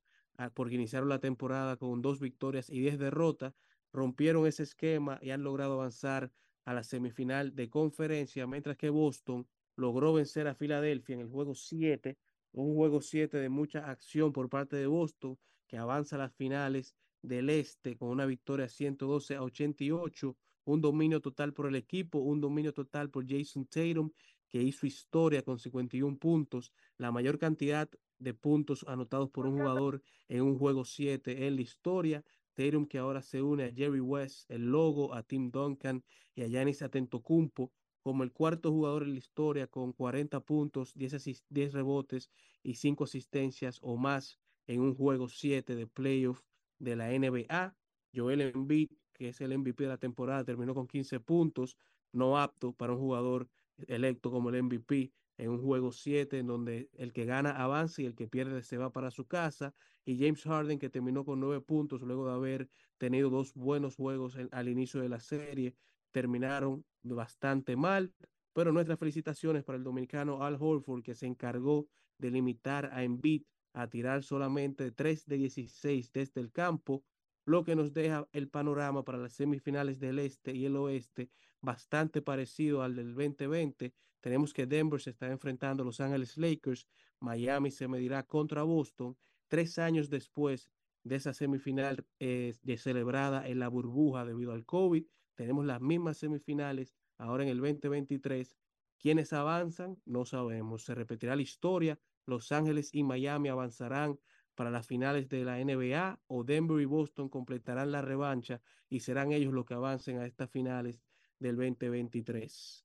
porque iniciaron la temporada con dos victorias y diez derrotas, rompieron ese esquema y han logrado avanzar a la semifinal de conferencia, mientras que Boston logró vencer a Filadelfia en el juego 7, un juego 7 de mucha acción por parte de Boston, que avanza a las finales del Este con una victoria 112 a 88, un dominio total por el equipo, un dominio total por Jason Tatum, que hizo historia con 51 puntos, la mayor cantidad de puntos anotados por un jugador en un juego 7 en la historia. Tatum que ahora se une a Jerry West, el logo, a Tim Duncan y a Giannis Atentocumpo como el cuarto jugador en la historia con 40 puntos, 10, 10 rebotes y 5 asistencias o más en un juego 7 de playoff de la NBA. Joel Embiid, que es el MVP de la temporada, terminó con 15 puntos, no apto para un jugador electo como el MVP en un juego 7 en donde el que gana avanza y el que pierde se va para su casa. Y James Harden que terminó con 9 puntos luego de haber tenido dos buenos juegos al inicio de la serie. Terminaron bastante mal, pero nuestras felicitaciones para el dominicano Al Horford que se encargó de limitar a Embiid a tirar solamente 3 de 16 desde el campo, lo que nos deja el panorama para las semifinales del este y el oeste bastante parecido al del 2020. Tenemos que Denver se está enfrentando a Los Ángeles Lakers, Miami se medirá contra Boston, tres años después de esa semifinal eh, de celebrada en la burbuja debido al COVID. Tenemos las mismas semifinales ahora en el 2023. ¿Quiénes avanzan? No sabemos. Se repetirá la historia. Los Ángeles y Miami avanzarán para las finales de la NBA o Denver y Boston completarán la revancha y serán ellos los que avancen a estas finales del 2023.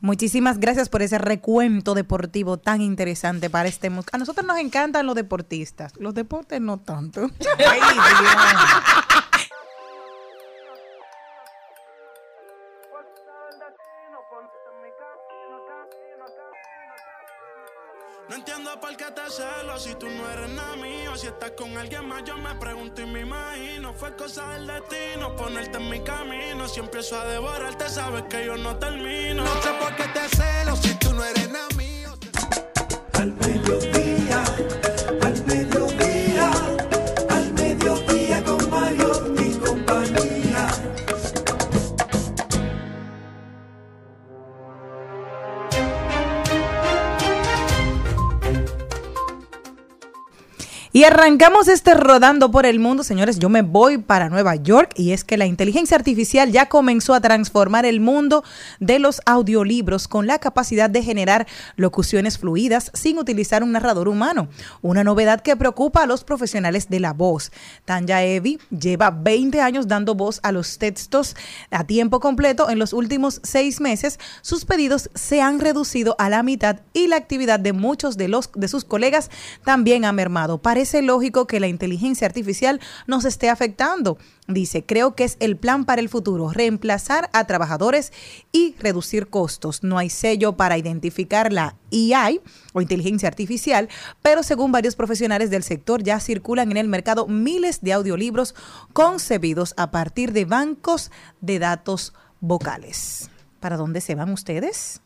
Muchísimas gracias por ese recuento deportivo tan interesante para este A nosotros nos encantan los deportistas, los deportes no tanto. Ay, con alguien más, yo me pregunto y me imagino. Fue cosa del destino ponerte en mi camino. Si empiezo a devorarte, sabes que yo no termino. No sé por qué te celo si tú no eres nada mío. Al mediodía, Y arrancamos este rodando por el mundo, señores. Yo me voy para Nueva York y es que la inteligencia artificial ya comenzó a transformar el mundo de los audiolibros con la capacidad de generar locuciones fluidas sin utilizar un narrador humano. Una novedad que preocupa a los profesionales de la voz. Tanya Evi lleva 20 años dando voz a los textos a tiempo completo. En los últimos seis meses, sus pedidos se han reducido a la mitad y la actividad de muchos de, los, de sus colegas también ha mermado parece lógico que la inteligencia artificial nos esté afectando. Dice, creo que es el plan para el futuro, reemplazar a trabajadores y reducir costos. No hay sello para identificar la AI o inteligencia artificial, pero según varios profesionales del sector ya circulan en el mercado miles de audiolibros concebidos a partir de bancos de datos vocales. ¿Para dónde se van ustedes?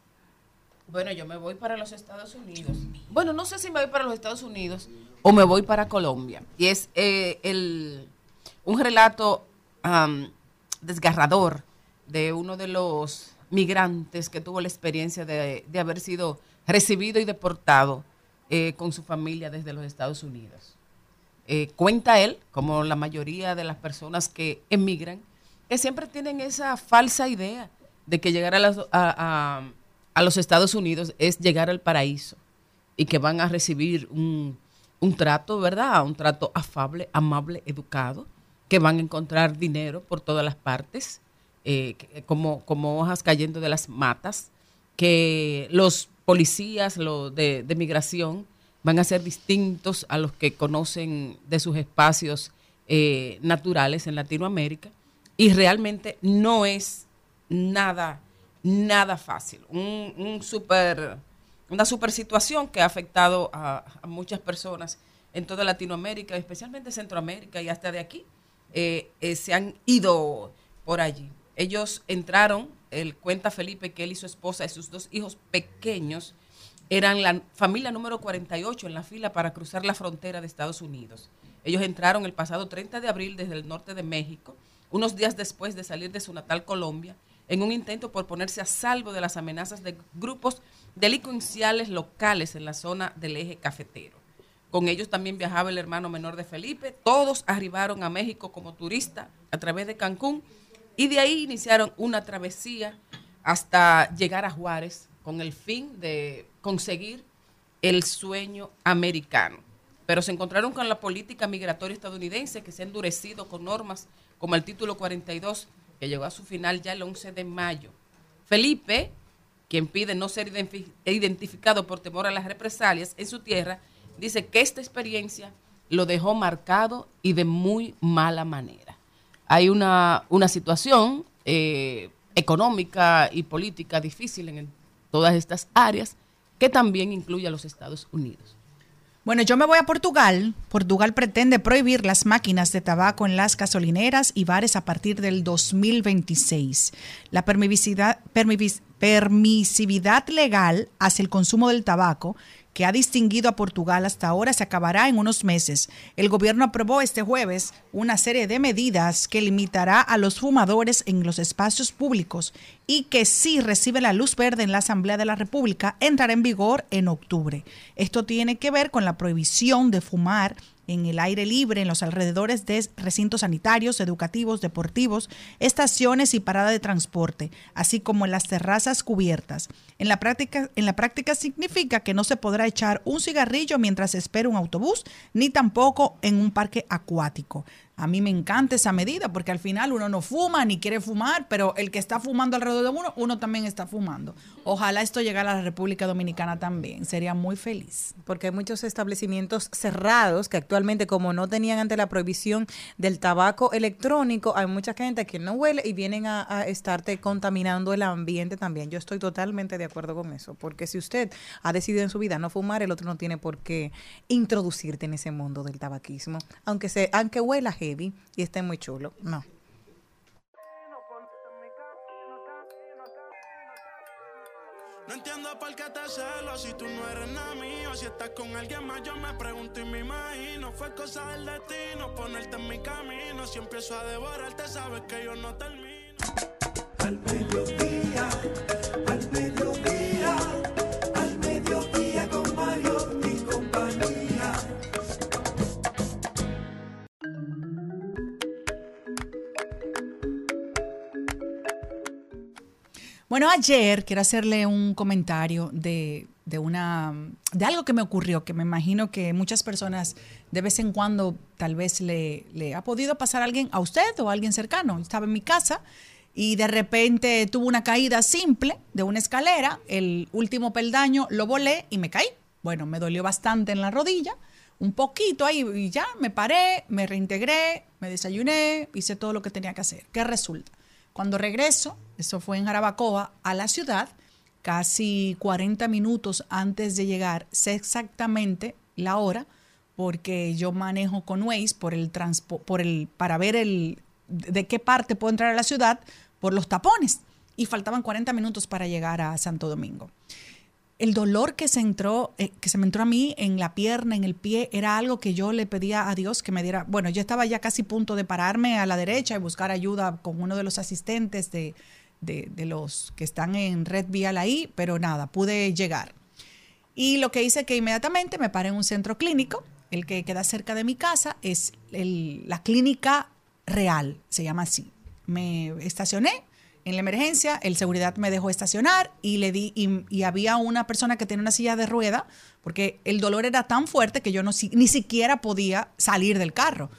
Bueno, yo me voy para los Estados Unidos. Bueno, no sé si me voy para los Estados Unidos o me voy para Colombia. Y es eh, el, un relato desgarrador de uno de los migrantes que tuvo la experiencia de, haber sido recibido y deportado eh, con su familia desde los Estados Unidos. Eh, cuenta él, como la mayoría de las personas que emigran, que siempre tienen esa falsa idea de que llegar a, a los Estados Unidos es llegar al paraíso y que van a recibir un, un trato, ¿verdad? Un trato afable, amable, educado, que van a encontrar dinero por todas las partes, eh, como, como hojas cayendo de las matas, que los policías de, migración van a ser distintos a los que conocen de sus espacios eh, naturales en Latinoamérica y realmente no es nada, nada fácil. Un, un super una super situación que ha afectado a, muchas personas en toda Latinoamérica, especialmente Centroamérica y hasta de aquí, eh, eh, se han ido por allí. Ellos entraron, el cuenta Felipe que él y su esposa y sus dos hijos pequeños eran la familia número 48 en la fila para cruzar la frontera de Estados Unidos. Ellos entraron el pasado 30 de abril desde el norte de México, unos días después de salir de su natal Colombia, en un intento por ponerse a salvo de las amenazas de grupos delincuenciales locales en la zona del eje cafetero. Con ellos también viajaba el hermano menor de Felipe. Todos arribaron a México como turistas a través de Cancún y de ahí iniciaron una travesía hasta llegar a Juárez con el fin de conseguir el sueño americano. Pero se encontraron con la política migratoria estadounidense que se ha endurecido con normas como el título 42 que llegó a su final ya el 11 de mayo. Felipe quien pide no ser identificado por temor a las represalias en su tierra, dice que esta experiencia lo dejó marcado y de muy mala manera. Hay una, una situación eh, económica y política difícil en todas estas áreas que también incluye a los Estados Unidos. Bueno, yo me voy a Portugal. Portugal pretende prohibir las máquinas de tabaco en las gasolineras y bares a partir del 2026. La permisividad, permisividad legal hacia el consumo del tabaco que ha distinguido a Portugal hasta ahora se acabará en unos meses. El gobierno aprobó este jueves una serie de medidas que limitará a los fumadores en los espacios públicos y que si recibe la luz verde en la Asamblea de la República entrará en vigor en octubre. Esto tiene que ver con la prohibición de fumar en el aire libre en los alrededores de recintos sanitarios, educativos, deportivos, estaciones y parada de transporte, así como en las terrazas cubiertas. En la práctica, en la práctica significa que no se podrá echar un cigarrillo mientras espera un autobús, ni tampoco en un parque acuático. A mí me encanta esa medida porque al final uno no fuma ni quiere fumar, pero el que está fumando alrededor de uno, uno también está fumando. Ojalá esto llegara a la República Dominicana también, sería muy feliz. Porque hay muchos establecimientos cerrados que actualmente como no tenían ante la prohibición del tabaco electrónico, hay mucha gente que no huele y vienen a, a estarte contaminando el ambiente también. Yo estoy totalmente de acuerdo con eso, porque si usted ha decidido en su vida no fumar, el otro no tiene por qué introducirte en ese mundo del tabaquismo, aunque se aunque huela y esté muy chulo. No. No entiendo por qué te celo si tú no eres nada mío. Si estás con alguien más, yo me pregunto y me imagino. Fue cosa del destino ponerte en mi camino. Si empiezo a devorarte, sabes que yo no termino. Al mediodía, Bueno, ayer quiero hacerle un comentario de, de una de algo que me ocurrió, que me imagino que muchas personas de vez en cuando tal vez le, ha podido pasar a alguien, a usted o a alguien cercano. Estaba en mi casa y de repente tuve una caída simple de una escalera, el último peldaño lo volé y me caí. Bueno, me dolió bastante en la rodilla, un poquito ahí y ya me paré, me reintegré, me desayuné, hice todo lo que tenía que hacer. ¿Qué resulta? Cuando regreso, eso fue en Jarabacoa, a la ciudad, casi 40 minutos antes de llegar, sé exactamente la hora, porque yo manejo con Waze por el transpo- por el, para ver el, de qué parte puedo entrar a la ciudad por los tapones. Y faltaban 40 minutos para llegar a Santo Domingo. El dolor que se entró, eh, que se me entró a mí en la pierna, en el pie, era algo que yo le pedía a Dios que me diera. Bueno, yo estaba ya casi punto de pararme a la derecha y buscar ayuda con uno de los asistentes de, de- los que están en Red Vial ahí, pero nada, pude llegar. Y lo que hice que inmediatamente me paré en un centro clínico, el que queda cerca de mi casa, es la clínica real, se llama así. Me estacioné en la emergencia, el seguridad me dejó estacionar y le di, y, había una persona que tenía una silla de rueda, porque el dolor era tan fuerte que yo no, ni siquiera podía salir del carro.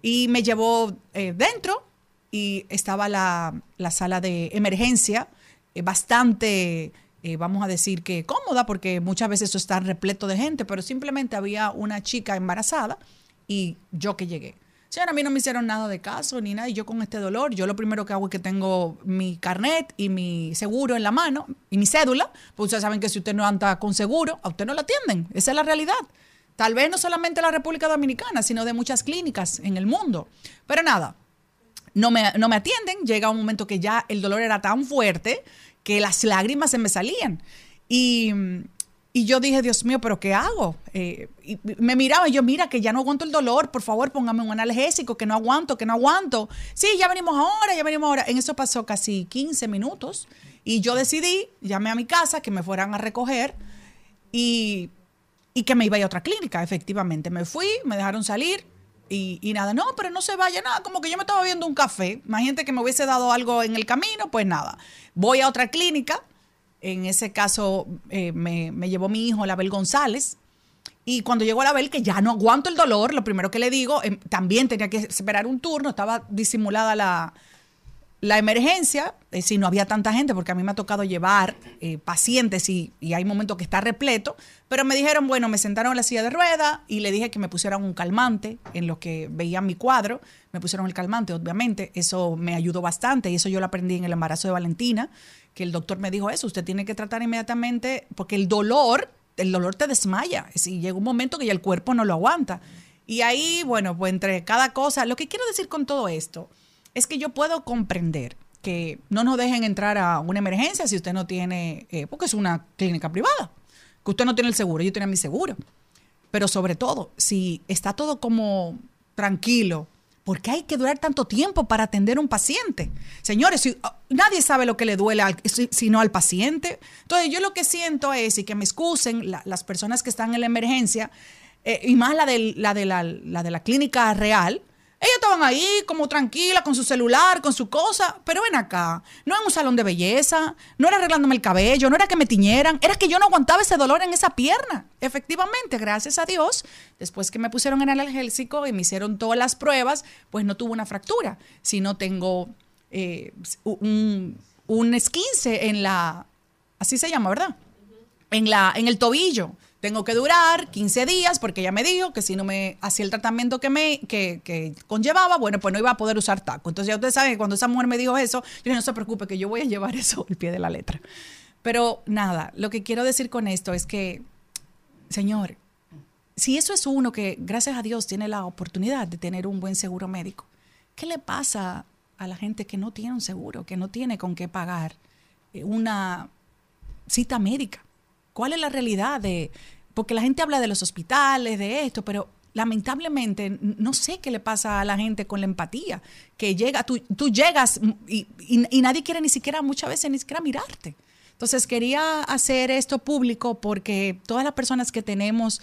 Y me llevó eh, dentro y estaba la, la sala de emergencia eh, bastante, eh, vamos a decir que cómoda, porque muchas veces eso está repleto de gente, pero simplemente había una chica embarazada y yo que llegué. Señora, a mí no me hicieron nada de caso ni nada, y yo con este dolor, yo lo primero que hago es que tengo mi carnet y mi seguro en la mano y mi cédula, pues ustedes saben que si usted no anda con seguro, a usted no lo atienden, esa es la realidad. Tal vez no solamente la República Dominicana, sino de muchas clínicas en el mundo. Pero nada, no me, no me atienden, llega un momento que ya el dolor era tan fuerte que las lágrimas se me salían. Y, y yo dije, Dios mío, ¿pero qué hago? Eh, me miraba y yo, mira, que ya no aguanto el dolor, por favor, póngame un analgésico, que no aguanto, que no aguanto. Sí, ya venimos ahora, ya venimos ahora. En eso pasó casi 15 minutos y yo decidí, llamé a mi casa, que me fueran a recoger y, y que me iba a ir a otra clínica, efectivamente. Me fui, me dejaron salir y, y nada, no, pero no se vaya nada, como que yo me estaba viendo un café. Imagínate que me hubiese dado algo en el camino, pues nada. Voy a otra clínica, en ese caso eh, me, llevó mi hijo, Label González. Y cuando llegó Label, que ya no aguanto el dolor, lo primero que le digo, em, también tenía que esperar un turno, estaba disimulada la, la emergencia, eh, si no había tanta gente, porque a mí me ha tocado llevar eh, pacientes y, y hay momentos que está repleto, pero me dijeron, bueno, me sentaron en la silla de rueda y le dije que me pusieran un calmante en lo que veían mi cuadro, me pusieron el calmante, obviamente, eso me ayudó bastante y eso yo lo aprendí en el embarazo de Valentina, que el doctor me dijo eso, usted tiene que tratar inmediatamente, porque el dolor, el dolor te desmaya, y llega un momento que ya el cuerpo no lo aguanta. Y ahí, bueno, pues entre cada cosa, lo que quiero decir con todo esto, es que yo puedo comprender que no nos dejen entrar a una emergencia si usted no tiene, eh, porque es una clínica privada, que usted no tiene el seguro, yo tenía mi seguro. Pero sobre todo, si está todo como tranquilo, ¿por qué hay que durar tanto tiempo para atender a un paciente? Señores, ah, nadie sabe lo que le duele al- si- sino al paciente. Entonces yo lo que siento es, y que me excusen la- las personas que están en la emergencia, eh, y más la, la, de la de la clínica real, ellas estaban ahí como tranquilas con su celular, con su cosa, pero ven acá, no en un salón de belleza, no era arreglándome el cabello, no era que me tiñeran, era que yo no aguantaba ese dolor en esa pierna. Efectivamente, gracias a Dios, después que me pusieron en el analgésico y me hicieron todas las pruebas, pues no tuve una fractura, sino tengo eh, un, un esquince en la, así se llama, ¿verdad? en, la, en el tobillo. Tengo que durar 15 días porque ella me dijo que si no me hacía el tratamiento que me que, que conllevaba, bueno, pues no iba a poder usar taco. Entonces ya ustedes saben que cuando esa mujer me dijo eso, yo dije, no se preocupe, que yo voy a llevar eso al pie de la letra. Pero nada, lo que quiero decir con esto es que, señor, si eso es uno que, gracias a Dios, tiene la oportunidad de tener un buen seguro médico, ¿qué le pasa a la gente que no tiene un seguro, que no tiene con qué pagar eh, una cita médica? ¿Cuál es la realidad de...? Porque la gente habla de los hospitales, de esto, pero lamentablemente no sé qué le pasa a la gente con la empatía, que llega, tú, llegas y- y nadie quiere ni siquiera, muchas veces, ni siquiera mirarte. Entonces quería hacer esto público porque todas las personas que tenemos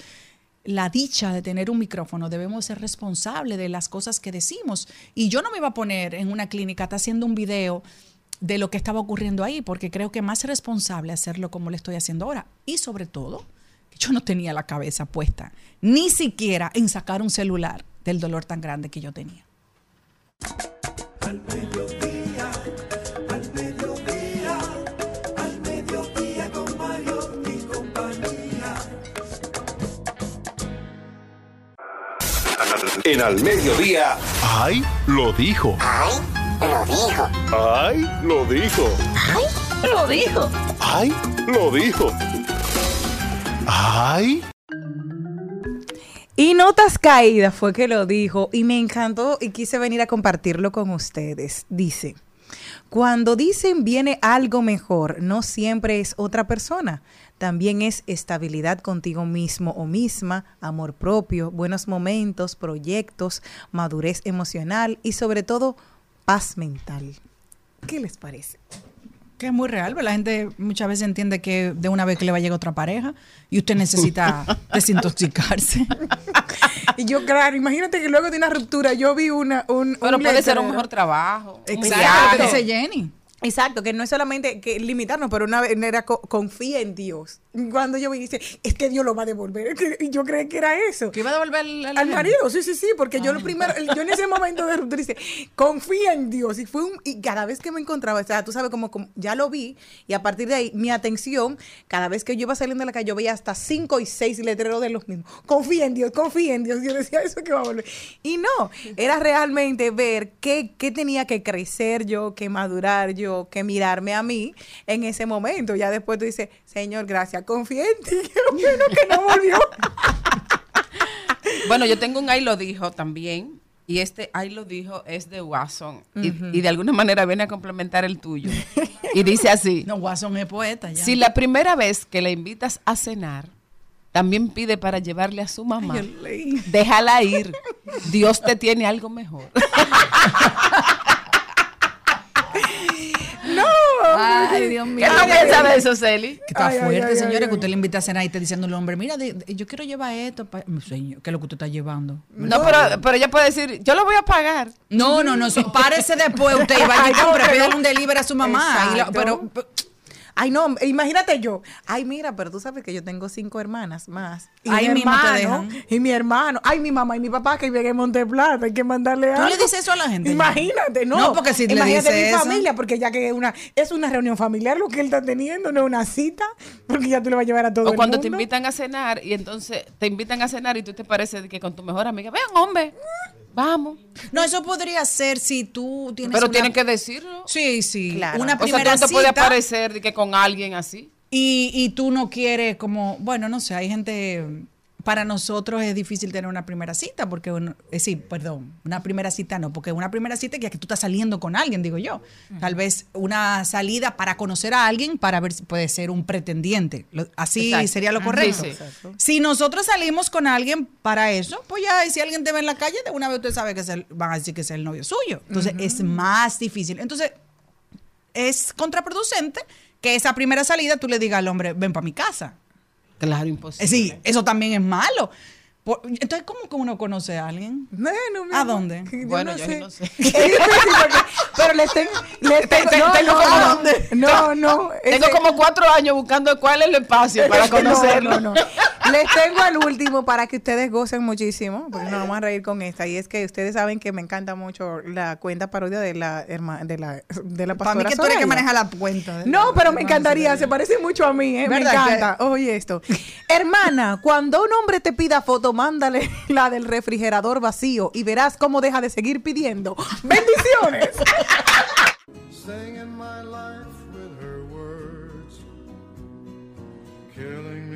la dicha de tener un micrófono, debemos ser responsables de las cosas que decimos. Y yo no me iba a poner en una clínica, está haciendo un video de lo que estaba ocurriendo ahí, porque creo que más responsable hacerlo como lo estoy haciendo ahora. Y sobre todo, que yo no tenía la cabeza puesta, ni siquiera en sacar un celular del dolor tan grande que yo tenía. Al mediodía, al mediodía, al mediodía con Mario y compañía. En Al Mediodía. ¡Ay! Lo dijo. ¡Ay! Lo dijo. ¡Ay! Lo dijo. ¡Ay! Lo dijo. ¡Ay! Lo dijo. ¡Ay! Y Notas Caídas fue que lo dijo y me encantó y quise venir a compartirlo con ustedes. Dice, cuando dicen viene algo mejor, no siempre es otra persona. También es estabilidad contigo mismo o misma, amor propio, buenos momentos, proyectos, madurez emocional y sobre todo paz mental. ¿Qué les parece? Que es muy real, pero la gente muchas veces entiende que de una vez que le va a llegar otra pareja y usted necesita desintoxicarse. Y yo, claro, imagínate que luego de una ruptura yo vi una, un... Pero un puede ser un mejor trabajo. Exacto, que dice Jenny. Exacto, que no es solamente que limitarnos, pero una vez era co- confía en Dios. Cuando yo me dice, es que Dios lo va a devolver. yo creí que era eso. ¿Que iba a devolver al, Al marido, sí, sí, sí, porque yo lo primero, yo en ese momento de ruptura dice, confía en Dios. Y fue un, y cada vez que me encontraba, o sea, tú sabes, como, como ya lo vi, y a partir de ahí, mi atención, cada vez que yo iba saliendo de la calle, yo veía hasta cinco y seis letreros de los mismos. Confía en Dios, confía en Dios. Yo decía eso que va a volver. Y no, era realmente ver qué, qué tenía que crecer yo, que madurar yo, que mirarme a mí en ese momento. Ya después tú dices, Señor, gracias, confía en ti. Qué bueno que no volvió. Bueno, yo tengo un ahí lo dijo también. Y este ahí lo dijo es de Watson. y, y de alguna manera viene a complementar el tuyo. Y dice así. No, Watson es poeta ya. Si la primera vez que la invitas a cenar, también pide para llevarle a su mamá, déjala ir. Dios te tiene algo mejor. Ay, Dios mío. ¿Qué tú piensas de eso, Celi? Que está Ay, fuerte, ay, ay, señores, ay. que usted le invita a cenar y está diciendo al hombre, mira, de- de- yo quiero llevar esto. pa-". Señor, ¿qué es lo que usted está llevando? No, pero, pero ella puede decir, yo lo voy a pagar. No, no, no, so- párese después usted y vaya y compre, pídale un delivery a su mamá. y pero- Ay, no, imagínate yo. Ay, mira, pero tú sabes que yo tengo cinco hermanas más. Y Ahí mi te hermano, dejan. Y mi hermano. Ay, mi mamá y mi papá que viven en Monteplata. Hay que mandarle ¿Tú algo. le dices eso a la gente? Imagínate, ¿no? No, porque si le Imagínate dice mi eso- familia, porque ya que es una, es una reunión familiar lo que él está teniendo, no es una cita, porque ya tú le vas a llevar a todo O el cuando te invitan a cenar y entonces te invitan a cenar y tú te pareces que con tu mejor amiga, vean, hombre, vamos. no, eso podría ser si tú tienes Pero una- tienen que decirlo. Sí, sí. Claro. Una O sea, tú primera no te puedes cita aparecer de que con alguien así. y, y tú no quieres como, bueno, no sé, hay gente, para nosotros es difícil tener una primera cita, porque, uno, eh, sí, perdón, una primera cita no, porque una primera cita es que tú estás saliendo con alguien, digo yo. Tal vez una salida para conocer a alguien, para ver si puede ser un pretendiente. Así Exacto. sería lo Ah, correcto. sí, sí. Si nosotros salimos con alguien para eso, pues ya, y si alguien te ve en la calle, de una vez usted sabe que es el- van a decir que es el novio suyo. Entonces es más difícil. Entonces, es contraproducente que esa primera salida tú le digas al hombre, ven para mi casa. Claro, Eh, imposible. Sí, eso también es malo. Por- entonces, ¿cómo que uno conoce a alguien? Bueno, mi ¿A amor, dónde? yo Bueno, no yo sé. no sé. Es difícil porque- pero les tengo, les tengo, te- no, tengo no, como- no, no, no, Tengo ese- como cuatro años buscando cuál es el espacio para conocerlo. No, no, no. Les tengo al último para que ustedes gocen muchísimo, porque nos vamos a reír con esta. Y es que ustedes saben que me encanta mucho la cuenta parodia de la herma- de la de la Para mí pastora que tú eres que maneja la cuenta. No, pero me encantaría, se parece mucho a mí, ¿eh? me ¿Verdad que- encanta. Oye esto. Hermana, cuando un hombre te pida foto, mándale la del refrigerador vacío y verás cómo deja de seguir pidiendo. Bendiciones. Singing my life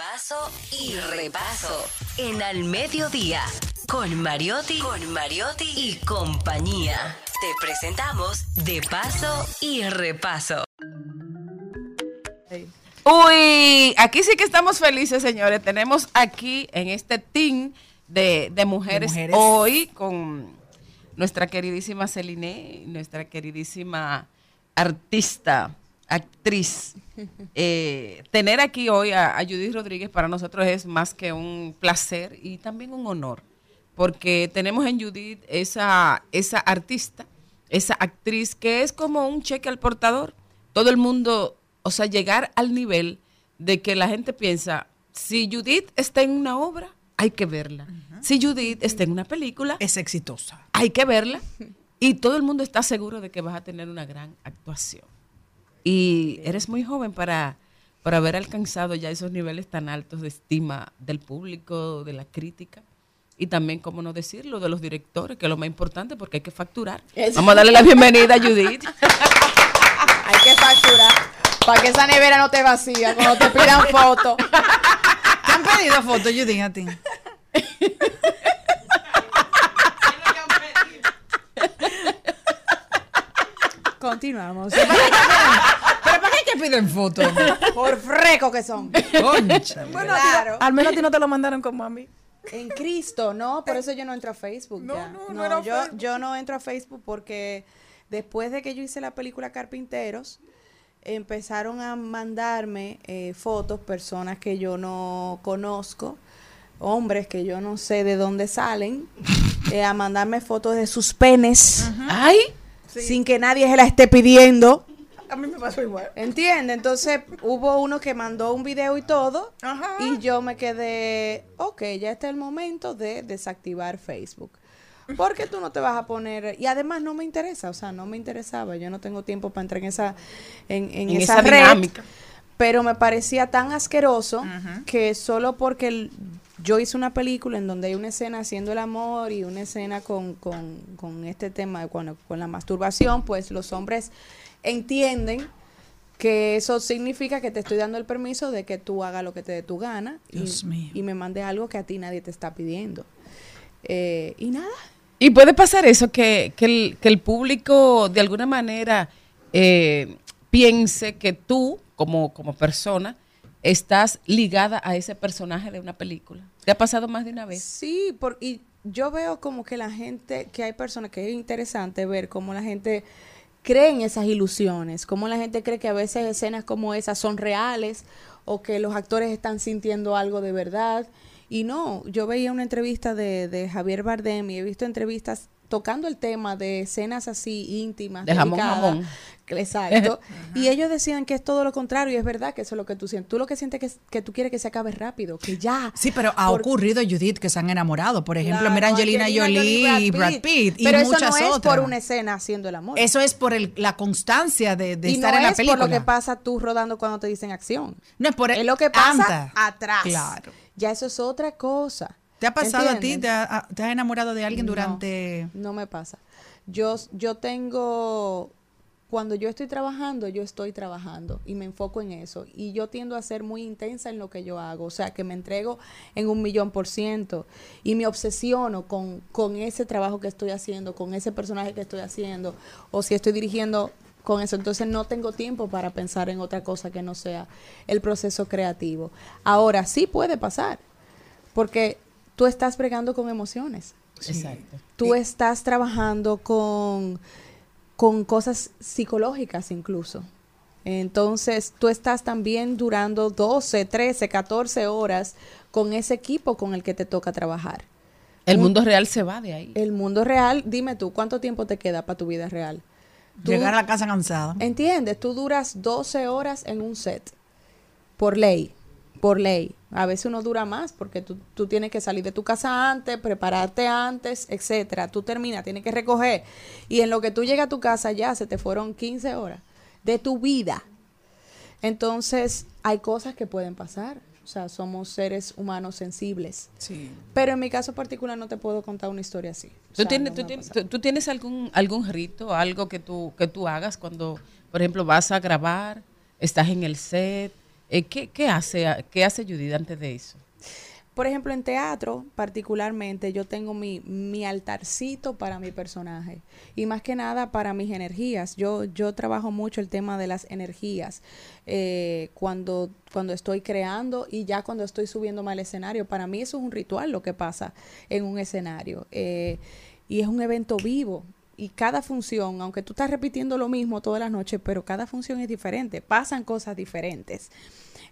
De paso y repaso. En Al Mediodía. Con Mariotti. Con Mariotti y compañía. Te presentamos De paso y repaso. Uy, aquí sí que estamos felices, señores. Tenemos aquí en este team de, de mujeres, mujeres. hoy con nuestra queridísima Celine, nuestra queridísima artista, actriz. Eh, tener aquí hoy a, a Judith Rodríguez para nosotros es más que un placer y también un honor, porque tenemos en Judith esa, esa artista, esa actriz que es como un cheque al portador. Todo el mundo, o sea, llegar al nivel de que la gente piensa, si Judith está en una obra, hay que verla. Si Judith está en una película, Es exitosa. hay que verla. Y todo el mundo está seguro de que vas a tener una gran actuación. Y eres muy joven para, para haber alcanzado ya esos niveles tan altos de estima del público, de la crítica. Y también, como no decirlo, de los directores, que es lo más importante porque hay que facturar. Eso. Vamos a darle la bienvenida a Judith. Hay que facturar para que esa nevera no te vacía cuando te pidan fotos. ¿Te han pedido fotos, Judy, a ti? Continuamos. ¿Pero para qué que piden fotos? Por freco que son. Concha. Bueno, Claro. al menos a ti no te lo mandaron como a mí. En Cristo, no, por eso yo no entro a Facebook. No, ya. no, no era yo, Facebook. yo no entro a Facebook porque después de que yo hice la película Carpinteros, empezaron a mandarme eh, fotos, personas que yo no conozco, hombres que yo no sé de dónde salen, eh, a mandarme fotos de sus penes, Ay, sin que nadie se la esté pidiendo. A mí me pasó igual. ¿Entiende? Entonces hubo uno que mandó un video y todo. Ajá. Y yo me quedé, ok, ya está el momento de desactivar Facebook. Porque tú no te vas a poner. Y además no me interesa, o sea, no me interesaba. Yo no tengo tiempo para entrar en esa, en, en En esa, esa red. dinámica. Pero me parecía tan asqueroso que solo porque el- yo hice una película en donde hay una escena haciendo el amor y una escena con, con, con este tema, de cuando- con la masturbación, pues los hombres entienden que eso significa que te estoy dando el permiso de que tú hagas lo que te dé tu gana y, Dios mío. y me mandes algo que a ti nadie te está pidiendo. Eh, y nada, Y puede pasar eso, que, que, el, que el público de alguna manera eh, piense que tú, como, como persona, estás ligada a ese personaje de una película. ¿Te ha pasado más de una vez? Sí, por, y yo veo como que la gente, que hay personas que es interesante ver cómo la gente cree en esas ilusiones, cómo la gente cree que a veces escenas como esas son reales o que los actores están sintiendo algo de verdad. Y no, yo veía una entrevista de, de Javier Bardem y he visto entrevistas tocando el tema de escenas así íntimas. De jamón, jamón. Exacto. y ellos decían que es todo lo contrario y es verdad que eso es lo que tú sientes. Tú lo que sientes que es que tú quieres que se acabe rápido, que ya. Sí, pero ha Por- ocurrido, Judith, que se han enamorado. Por ejemplo, Claro, mira Angelina, Jolie y Brad Pitt, y Pero eso muchas no es otras. por una escena haciendo el amor. Eso es por el- la constancia de, de y estar no en la es película. por lo que pasa tú rodando cuando te dicen acción. No es por Es lo que pasa atrás. Claro. Ya eso es otra cosa. ¿Te ha pasado a ti? ¿Te, ha- te has enamorado de alguien No, durante...? No me pasa. Yo, yo tengo, cuando yo estoy trabajando, yo estoy trabajando y me enfoco en eso. Y yo tiendo a ser muy intensa en lo que yo hago. O sea, que me entrego en un millón por ciento y me obsesiono con, con ese trabajo que estoy haciendo, con ese personaje que estoy haciendo, o si estoy dirigiendo con eso. Entonces no tengo tiempo para pensar en otra cosa que no sea el proceso creativo. Ahora sí puede pasar, porque tú estás bregando con emociones. Exacto. Tú estás trabajando con, con cosas psicológicas incluso. Entonces, tú estás también durando 12, 13, 14 horas con ese equipo con el que te toca trabajar. El Un- mundo real se va de ahí. El mundo real, dime tú, ¿cuánto tiempo te queda para tu vida real? Tú- Llegar a la casa cansada. ¿Entiendes? Tú duras 12 horas en un set. Por ley. Por ley. A veces uno dura más porque tú, tú tienes que salir de tu casa antes, prepararte antes, etcétera. Tú terminas, tienes que recoger. Y en lo que tú llegas a tu casa ya se te fueron 15 horas de tu vida. Entonces, hay cosas que pueden pasar. O sea, somos seres humanos sensibles. Sí. Pero en mi caso particular no te puedo contar una historia así. O ¿Tú tienes, no tú tienes algún, algún rito, algo que tú, que tú hagas cuando, por ejemplo, vas a grabar, estás en el set? Eh, ¿qué, hace, qué hace Judith antes de eso? por ejemplo, en teatro, particularmente, yo tengo mi, mi altarcito para mi personaje. Y más que nada para mis energías. Yo, yo trabajo mucho el tema de las energías eh, cuando, cuando estoy creando y ya cuando estoy subiéndome al escenario. Para mí eso es un ritual lo que pasa en un escenario. Eh, y es un evento vivo. Y cada función, aunque tú estás repitiendo lo mismo todas las noches, pero cada función es diferente, pasan cosas diferentes.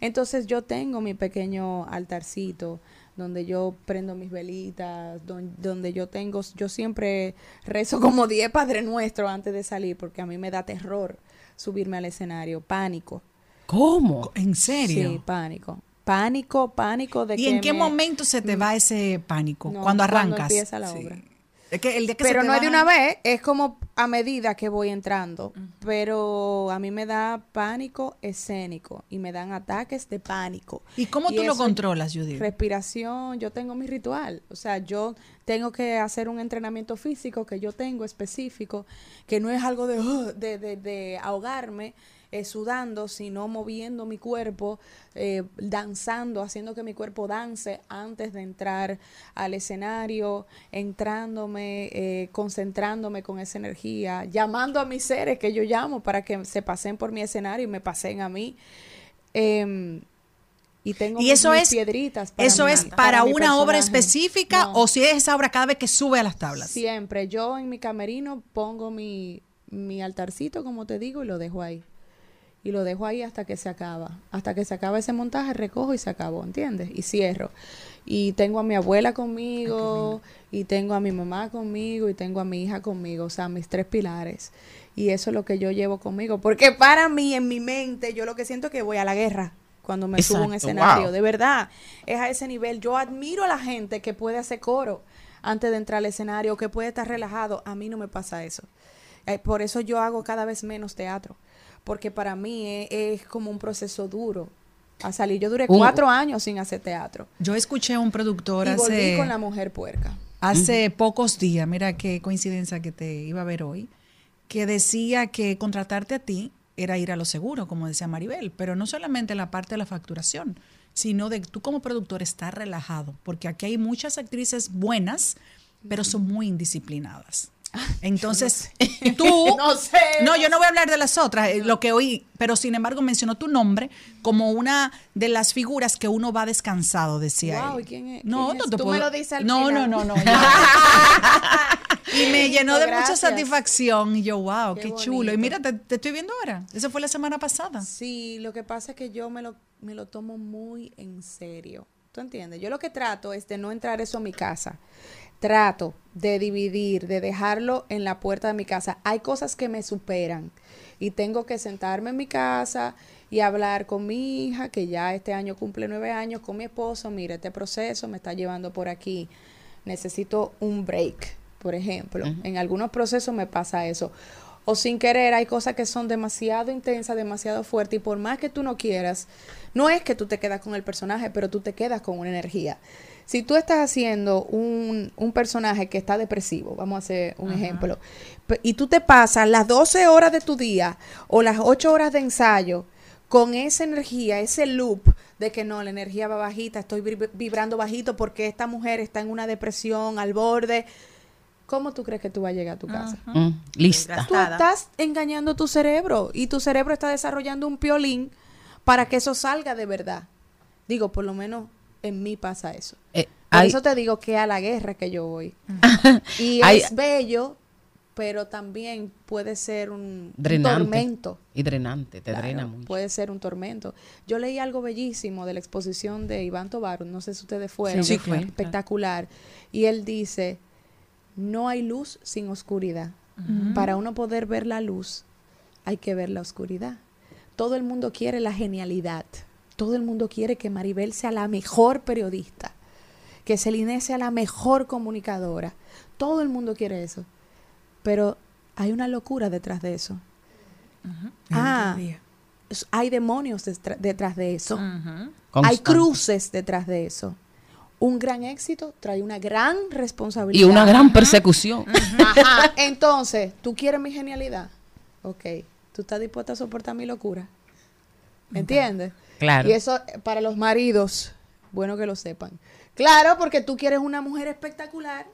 Entonces yo tengo mi pequeño altarcito donde yo prendo mis velitas, don- donde yo tengo, yo siempre rezo como 10 Padre Nuestro antes de salir, porque a mí me da terror subirme al escenario, pánico. ¿Cómo? ¿En serio? Sí, pánico. Pánico, pánico de ¿Y que en qué me- momento se te va ese pánico? No, cuando arrancas. Cuando empieza la Sí. obra. Es que el día que se pero no es de una vez, es como a medida que voy entrando. Pero a mí me da pánico escénico y me dan ataques de pánico. ¿Y cómo tú lo controlas, Judith? Respiración, yo tengo mi ritual. O sea, yo tengo que hacer un entrenamiento físico que yo tengo específico, que no es algo de, de, de- de ahogarme eh, sudando, sino moviendo mi cuerpo, eh, danzando, haciendo que mi cuerpo dance antes de entrar al escenario, entrándome, eh, concentrándome con esa energía, llamando a mis seres que yo llamo para que se pasen por mi escenario y me pasen a mí. Em, y tengo Y eso es, piedritas para eso mi- es para, una obra específica No. o si es esa obra cada vez que sube a las tablas. Siempre. Yo en mi camerino pongo mi, mi altarcito, como te digo, y lo dejo ahí. Y lo dejo ahí hasta que se acaba. Hasta que se acaba ese montaje, recojo y se acabó, ¿entiendes? Y cierro. Y tengo a mi abuela conmigo, y tengo a mi mamá conmigo, y tengo a mi hija conmigo. O sea, mis tres pilares. Y eso es lo que yo llevo conmigo. Porque para mí, en mi mente, yo lo que siento es que voy a la guerra cuando me subo a un escenario. wow. De verdad, es a ese nivel. Yo admiro a la gente que puede hacer coro antes de entrar al escenario, que puede estar relajado. A mí no me pasa eso. Eh, por eso yo hago cada vez menos teatro. Porque para mí es, es como un proceso duro. A salir, yo duré cuatro años sin hacer teatro. Yo escuché a un productor Y volví hace, con la mujer puerca. hace pocos días, mira qué coincidencia que te iba a ver hoy, que decía que contratarte a ti era ir a lo seguro, como decía Maribel, pero no solamente la parte de la facturación, sino de tú como productor estar relajado, porque aquí hay muchas actrices buenas, pero son muy indisciplinadas. Entonces, tú... No sé. No, yo no voy a hablar de las otras, eh, lo que oí, pero sin embargo mencionó tu nombre como una de las figuras que uno va descansado, decía Wow, él. ¿y quién es- No, quién no es? te Tú puedo- me lo dices al No, final. no, no, no. y me llenó de mucha satisfacción y yo, wow, qué, Qué chulo. Y mira, te, te estoy viendo ahora. Eso fue la semana pasada. Sí, lo que pasa es que yo me lo, me lo tomo muy en serio. ¿Tú entiendes? Yo lo que trato es de no entrar eso a mi casa. Trato de dividir, de dejarlo en la puerta de mi casa. Hay cosas que me superan y tengo que sentarme en mi casa y hablar con mi hija, que ya este año cumple nueve años, con mi esposo. Mira, este proceso me está llevando por aquí. Necesito un break, por ejemplo. En algunos procesos me pasa eso. O sin querer, hay cosas que son demasiado intensas, demasiado fuertes, y por más que tú no quieras, no es que tú te quedas con el personaje, pero tú te quedas con una energía. Si tú estás haciendo un, un personaje que está depresivo, vamos a hacer un ejemplo, y tú te pasas las 12 horas de tu día o las 8 horas de ensayo con esa energía, ese loop de que no, la energía va bajita, estoy vib- vibrando bajito porque esta mujer está en una depresión al borde, ¿cómo tú crees que tú vas a llegar a tu casa? Mm, lista. Tú estás engañando tu cerebro y tu cerebro está desarrollando un piolín para que eso salga de verdad. Digo, por lo menos en mí pasa eso. Eh, Por hay- eso te digo que a la guerra que yo voy. y Hay- es bello, pero también puede ser un, tormento. Y drenante, te Claro, drena mucho. Puede ser un tormento. Yo leí algo bellísimo de la exposición de Iván Tobar, no sé si ustedes fueron, Sí, sí, fui. espectacular. Y él dice, no hay luz sin oscuridad. Para uno poder ver la luz, hay que ver la oscuridad. Todo el mundo quiere la genialidad. Todo el mundo quiere que Maribel sea la mejor periodista, que Celine sea la mejor comunicadora. Todo el mundo quiere eso. Pero hay una locura detrás de eso. Ah, hay demonios detrás de eso. Hay cruces detrás de eso. Un gran éxito trae una gran Y responsabilidad. una gran persecución. Ajá. Entonces, ¿tú quieres mi genialidad? Ok. ¿Tú estás dispuesta a soportar mi locura? ¿Entiendes? Claro. Y eso, para los maridos, bueno que lo sepan, Claro, porque tú quieres una mujer espectacular,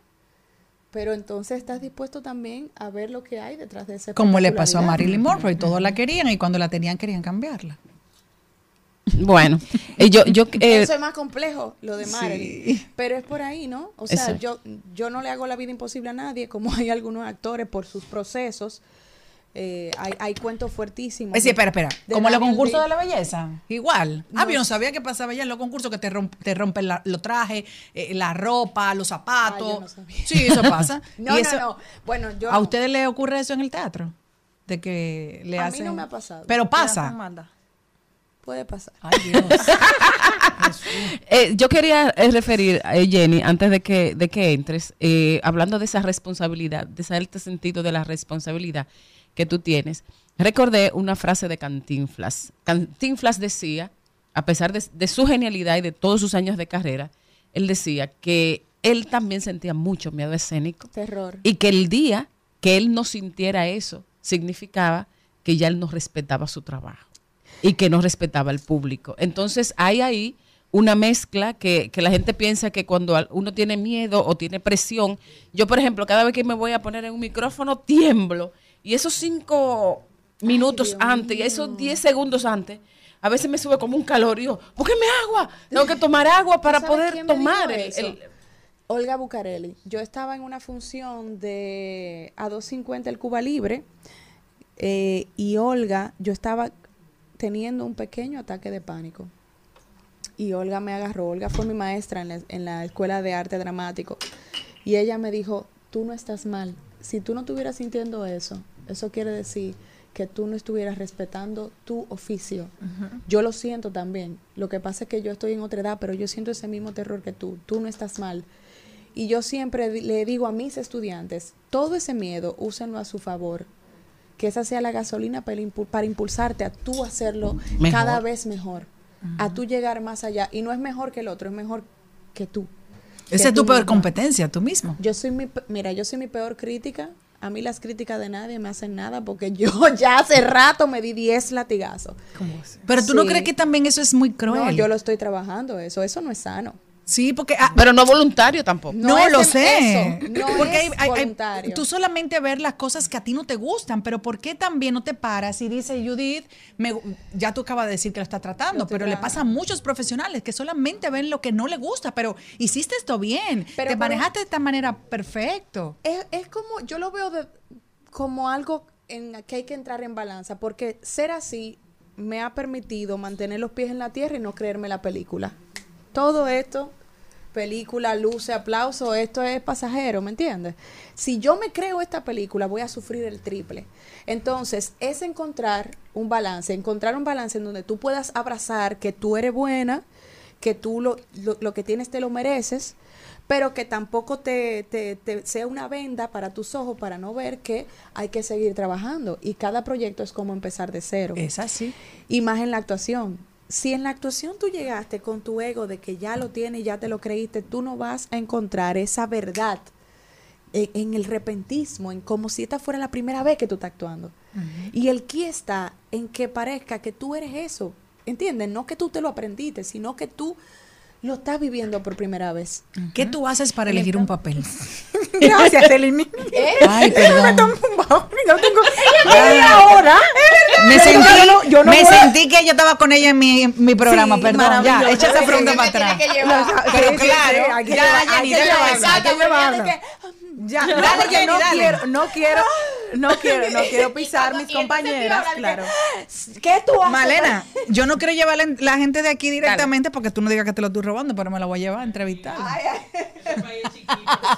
pero entonces estás dispuesto también a ver lo que hay detrás de ese Como le pasó a. Marilyn Monroe, todos la querían y cuando la tenían querían cambiarla. Bueno, eh, yo, yo eh, Eso es más complejo, lo de Marilyn. Pero es por ahí, ¿no? O sea, Exacto. yo, yo no le hago la vida imposible a nadie, como hay algunos actores por sus procesos. Eh, hay, hay cuentos fuertísimos. Eh, sí, espera, espera. Como los concursos de la belleza. Igual. Ah, No yo no sabía que pasaba ya en los concursos que te, romp- te rompen la- los trajes, eh, la ropa, los zapatos. Ah, yo no sabía. Sí, eso pasa. No, Y no, eso- no. Bueno, yo. ¿A no. ustedes les ocurre eso en el teatro? De que le A mí hacen. no me ha pasado. Pero pasa. Puede pasar. Ay, Dios. Eh, yo quería eh, referir, eh, Jenny, antes de que, de que entres, hablando de esa responsabilidad, de ese alto sentido de la responsabilidad que tú tienes, recordé una frase de Cantinflas. Cantinflas decía, a pesar de, de su genialidad y de todos sus años de carrera, él decía que él también sentía mucho miedo escénico Terror. y que el día que él no sintiera eso significaba que ya él no respetaba su trabajo y que no respetaba al público. Entonces hay ahí una mezcla que, que la gente piensa que cuando uno tiene miedo o tiene presión, yo por ejemplo, cada vez que me voy a poner en un micrófono, tiemblo. Y esos cinco minutos antes y esos diez segundos antes, a veces me sube como un calor y yo, búsqueme agua, tengo que tomar agua para ¿Tú sabes poder tomar el, Olga Bucarelli. Yo estaba en una función de a 250 el Cuba Libre eh, y Olga, yo estaba teniendo un pequeño ataque de pánico. Y Olga me agarró. Olga fue mi maestra en la, en la Escuela de Arte Dramático. Y ella me dijo, tú no estás mal. Si tú no estuvieras sintiendo eso, eso quiere decir que tú no estuvieras respetando tu oficio. Yo lo siento también. Lo que pasa es que yo estoy en otra edad, pero yo siento ese mismo terror que tú. Tú no estás mal. Y yo siempre le digo a mis estudiantes, todo ese miedo, úsenlo a su favor. Que esa sea la gasolina para, impu- para impulsarte a tú hacerlo Mejor. cada vez mejor. A tú llegar más allá. Y no es mejor que el otro, es mejor que tú. Esa es tu peor misma. competencia, tú mismo. Yo soy mi, mira, yo soy mi peor crítica. A mí las críticas de nadie me hacen nada porque yo ya hace rato me di 10 latigazos. Pero tú no crees que también eso es muy cruel. No, yo lo estoy trabajando eso. Eso no es sano. Sí, porque ah, pero no voluntario tampoco. No, lo em- sé. eso, no porque es hay- voluntario. tú solamente ver las cosas que a ti no te gustan, pero ¿por qué también no te paras y dice Judith, me- ya tú acabas de decir que lo está tratando, pero le pasa a muchos profesionales que solamente ven lo que no le gusta, pero hiciste esto bien, Pero te manejaste de esta manera perfecto. Es, es como, yo lo veo de- como algo en que hay que entrar en balanza, porque ser así me ha permitido mantener los pies en la tierra y no creerme la película. Todo esto, película, luce, aplauso, esto es pasajero, ¿me entiendes? Si yo me creo esta película, voy a sufrir el triple. Entonces, es encontrar un balance, encontrar un balance en donde tú puedas abrazar que tú eres buena, que tú lo, lo, lo que tienes te lo mereces, pero que tampoco te, te- te sea una venda para tus ojos para no ver que hay que seguir trabajando. Y cada proyecto es como empezar de cero. Es así. Y más en la actuación. Si en la actuación tú llegaste con tu ego de que ya lo tienes y ya te lo creíste, tú no vas a encontrar esa verdad en, en el repentismo, en como si esta fuera la primera vez que tú estás actuando. Y el que está en que parezca que tú eres eso, ¿entiendes? No que tú te lo aprendiste, sino que tú lo estás viviendo por primera vez. ¿Qué tú haces para elegir un papel? Gracias, Elini. Ay, perdón. Yo tengo media hora. Me sentí, Yo no- yo no me sentí que yo estaba con ella en mi, en mi programa, Sí, perdón. Ya, echa esa pregunta para me atrás. Pero claro, hay que ya, llevar- Ya, no, Dale, porque Jenny, no quiero, no quiero, no quiero, no quiero pisar mis compañeras, claro. ¿Qué tú haces? Malena, yo no quiero llevar la, la gente de aquí directamente porque tú no digas que te lo estoy robando, pero me la voy a llevar a entrevistar.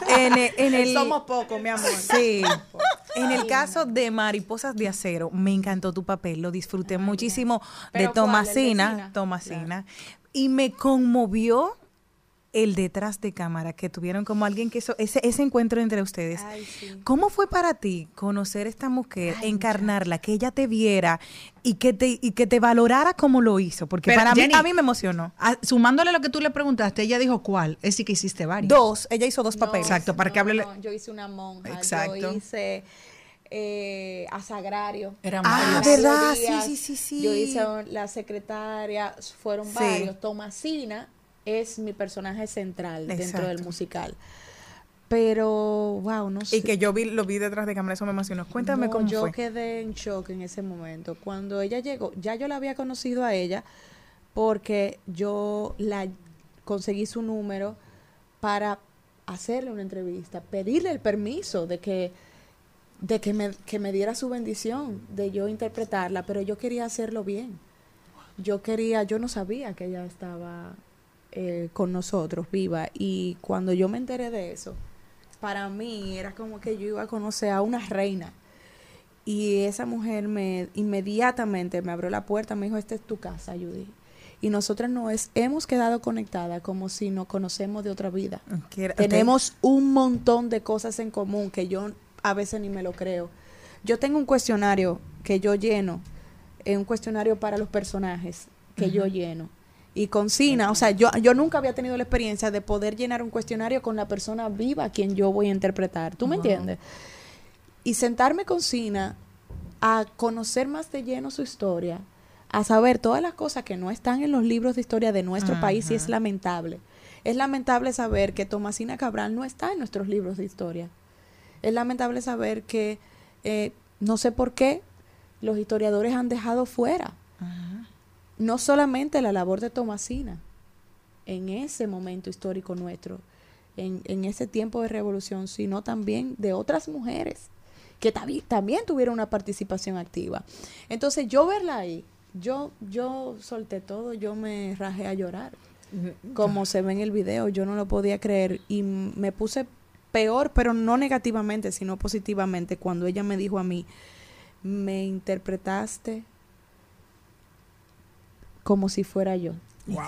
En el, en el- Somos pocos, mi amor. Sí. En el caso de Mariposas de Acero, me encantó tu papel, lo disfruté muchísimo de ¿Pero cuál? ¿El de Tomasina, Sina? Tomasina, y me conmovió el detrás de cámara que tuvieron como alguien que eso, ese, ese encuentro entre ustedes. Ay, sí. ¿Cómo fue para ti conocer a esta mujer, encarnarla, que ella te viera y que te, y que te valorara como lo hizo? Porque Pero, para mí, a mí me emocionó. Ah, sumándole lo que tú le preguntaste, ella dijo cuál. Es decir, que hiciste varios. Dos, ella hizo dos No, papeles. Exacto, para que hable. no, yo hice una monja. Exacto. Yo hice eh, a Sagrario. Eran Ah. ¿verdad? Sí, sí, sí, sí. Yo hice un- la secretaria, fueron Sí. varios. Tomasina, es mi personaje central dentro del musical. Pero, wow, no sé. Y que yo vi, lo vi detrás de cámara, eso me emocionó. Cuéntame No, cómo yo fue. quedé en shock en ese momento. Cuando ella llegó, ya yo la había conocido a ella porque yo la conseguí su número para hacerle una entrevista, pedirle el permiso de que de que me, que me diera su bendición de yo interpretarla, pero yo quería hacerlo bien. Yo quería, yo no sabía que ella estaba eh, con nosotros, viva, y cuando yo me enteré de eso, para mí era como que yo iba a conocer a una reina. Y esa mujer me inmediatamente me abrió la puerta, me dijo, esta es tu casa, Judy. Y nosotras nos hemos quedado conectadas como si nos conocemos de otra vida. Tenemos un montón de cosas en común que yo a veces ni me lo creo. Yo tengo un cuestionario que yo lleno, eh, un cuestionario para los personajes que yo lleno. Y con Sina, o sea, yo, yo nunca había tenido la experiencia de poder llenar un cuestionario con la persona viva a quien yo voy a interpretar. ¿Tú me entiendes? Y sentarme con Sina a conocer más de lleno su historia, a saber todas las cosas que no están en los libros de historia de nuestro país y es lamentable. Es lamentable saber que Tomasina Cabral no está en nuestros libros de historia. Es lamentable saber que eh, no sé por qué los historiadores han dejado fuera no solamente la labor de Tomasina en ese momento histórico nuestro, en, en ese tiempo de revolución, sino también de otras mujeres que también tuvieron una participación activa. Entonces yo verla ahí, yo, yo solté todo, yo me rajé a llorar. Como se ve en el video, yo no lo podía creer y me puse peor, pero no negativamente, sino positivamente, cuando ella me dijo a mí, me interpretaste como si fuera yo.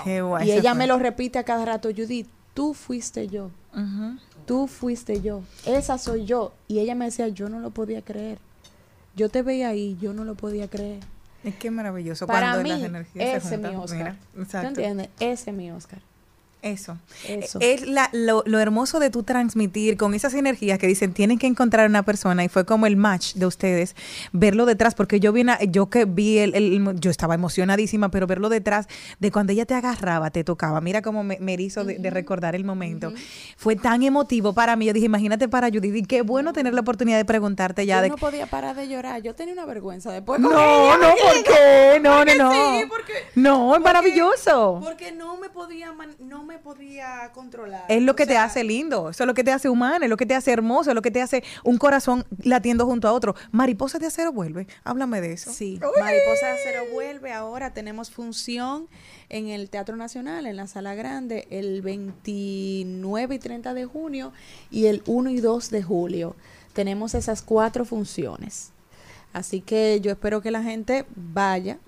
Qué guay, Y ella fue. me lo repite a cada rato, Judith, tú fuiste yo, Ujú. tú fuiste yo, esa soy yo. Y ella me decía, yo no lo podía creer. Yo te veía ahí, yo no lo podía creer. Es que maravilloso Para cuando mí, las energías se ese es mi juntan. Oscar. Mira, ¿Tú exacto. entiendes? Ese es mi Oscar. Eso. Eso. Es la- lo, lo hermoso de tú transmitir con esas energías que dicen tienen que encontrar una persona y fue como el match de ustedes, verlo detrás, porque yo vi una- yo que vi el, el- yo estaba emocionadísima, pero verlo detrás de cuando ella te agarraba, te tocaba, mira cómo me, me erizo de, de recordar el momento. Fue tan emotivo para mí, yo dije, imagínate para Judith, y qué bueno tener la oportunidad de preguntarte ya yo de no podía parar de llorar. Yo tenía una vergüenza después. no, ella, no, ¿por qué? No, no, no. sí, porque- no, es porque- maravilloso. Porque no me podía, man- no me podía controlar. Es lo O que te sea, hace lindo, eso es lo que te hace humano, es lo que te hace hermoso, es lo que te hace un corazón latiendo junto a otro. Mariposa de acero vuelve, háblame de eso. Sí, Mariposa de Acero vuelve ahora. Tenemos función en el Teatro Nacional, en la Sala Grande, el 29 y 30 de junio y el 1 y 2 de julio. Tenemos esas cuatro funciones. Así que yo espero que la gente vaya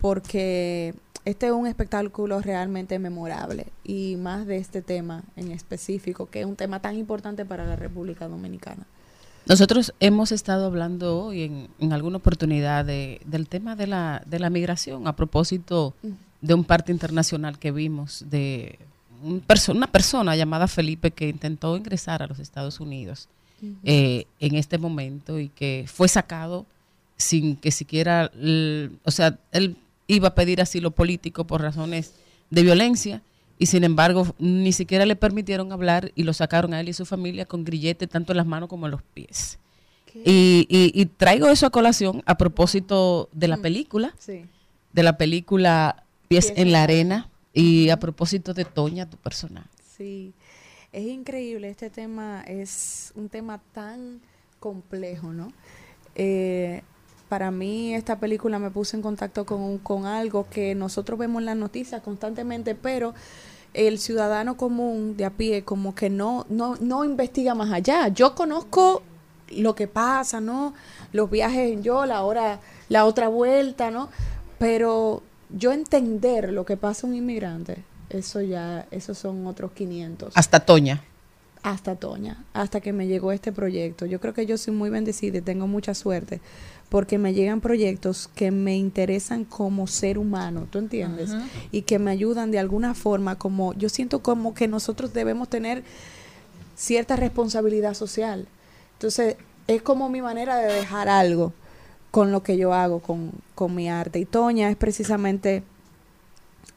porque este es un espectáculo realmente memorable y más de este tema en específico, que es un tema tan importante para la República Dominicana. Nosotros hemos estado hablando hoy en, en alguna oportunidad de- del tema de la, de la migración a propósito de un parte internacional que vimos de un perso- una persona llamada Felipe que intentó ingresar a los Estados Unidos eh, en este momento y que fue sacado sin que siquiera, o sea, él iba a pedir asilo político por razones de violencia y sin embargo ni siquiera le permitieron hablar y lo sacaron a él y su familia con grillete tanto en las manos como en los pies. Y, y- y traigo eso a colación a propósito de la película, Sí. de la película Pies en la Arena y a propósito de Toña, tu personaje. Sí, es increíble, este tema es un tema tan complejo, ¿no? Eh, para mí esta película me puso en contacto con, con algo que nosotros vemos en las noticias constantemente, pero el ciudadano común de a pie como que no, no, no investiga más allá. Yo conozco lo que pasa, ¿no? Los viajes en Yola, ahora la otra vuelta, ¿no? Pero yo entender lo que pasa a un inmigrante, eso ya, esos son otros 500. Hasta Toña. Hasta Toña, hasta que me llegó este proyecto. Yo creo que yo soy muy bendecida y tengo mucha suerte porque me llegan proyectos que me interesan como ser humano, ¿tú entiendes? Y que me ayudan de alguna forma, como yo siento como que nosotros debemos tener cierta responsabilidad social. Entonces, es como mi manera de dejar algo con lo que yo hago, con, con mi arte. Y Toña es precisamente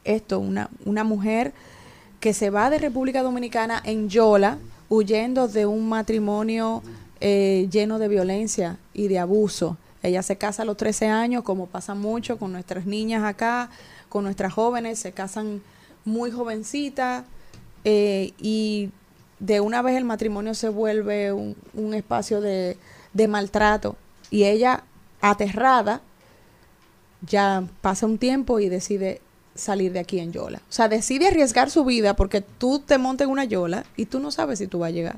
esto, una, una mujer que se va de República Dominicana en Yola, huyendo de un matrimonio eh, lleno de violencia y de abuso. Ella se casa a los 13 años, como pasa mucho con nuestras niñas acá, con nuestras jóvenes, se casan muy jovencitas eh, y de una vez el matrimonio se vuelve un, un espacio de, de maltrato y ella aterrada ya pasa un tiempo y decide salir de aquí en Yola. O sea, decide arriesgar su vida porque tú te montas en una Yola y tú no sabes si tú vas a llegar.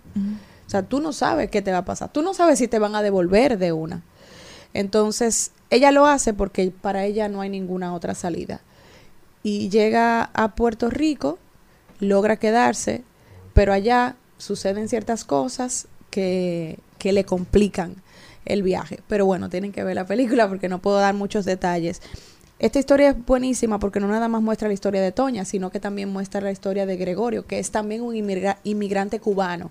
O sea, tú no sabes qué te va a pasar. Tú no sabes si te van a devolver de una. Entonces, ella lo hace porque para ella no hay ninguna otra salida. Y llega a Puerto Rico, logra quedarse, pero allá suceden ciertas cosas que, que le complican el viaje. Pero bueno, tienen que ver la película porque no puedo dar muchos detalles. Esta historia es buenísima porque no nada más muestra la historia de Toña, sino que también muestra la historia de Gregorio, que es también un inmigra- inmigrante cubano.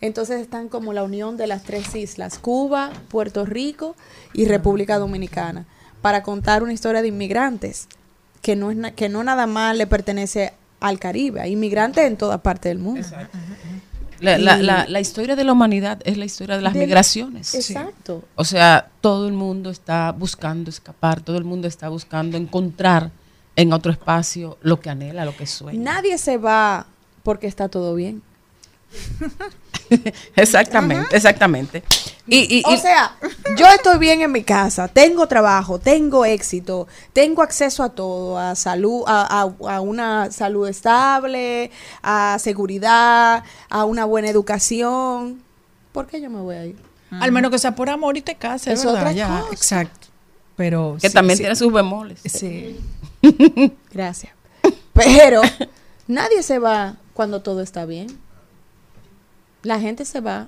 Entonces están como la unión de las tres islas, Cuba, Puerto Rico y República Dominicana, para contar una historia de inmigrantes que no, es na- que no nada más le pertenece al Caribe, hay inmigrantes en toda parte del mundo. La, la- Y- la- la historia de la humanidad es la historia de las migraciones. Exacto. O sea, todo el mundo está buscando escapar, todo el mundo está buscando encontrar en otro espacio lo que anhela, lo que sueña. Nadie se va porque está todo bien. exactamente, exactamente. Y, y- o y- sea, yo estoy bien en mi casa, tengo trabajo, tengo éxito, tengo acceso a todo, a salud, a, a- a una salud estable, a seguridad, a una buena educación. ¿Por qué yo me voy a ir? Al menos que sea por amor y te cases, Es ¿verdad? otra Ya, cosa. exacto. Pero que sí, también sí. tiene sus bemoles. Sí. Gracias. Pero nadie se va cuando todo está bien. La gente se va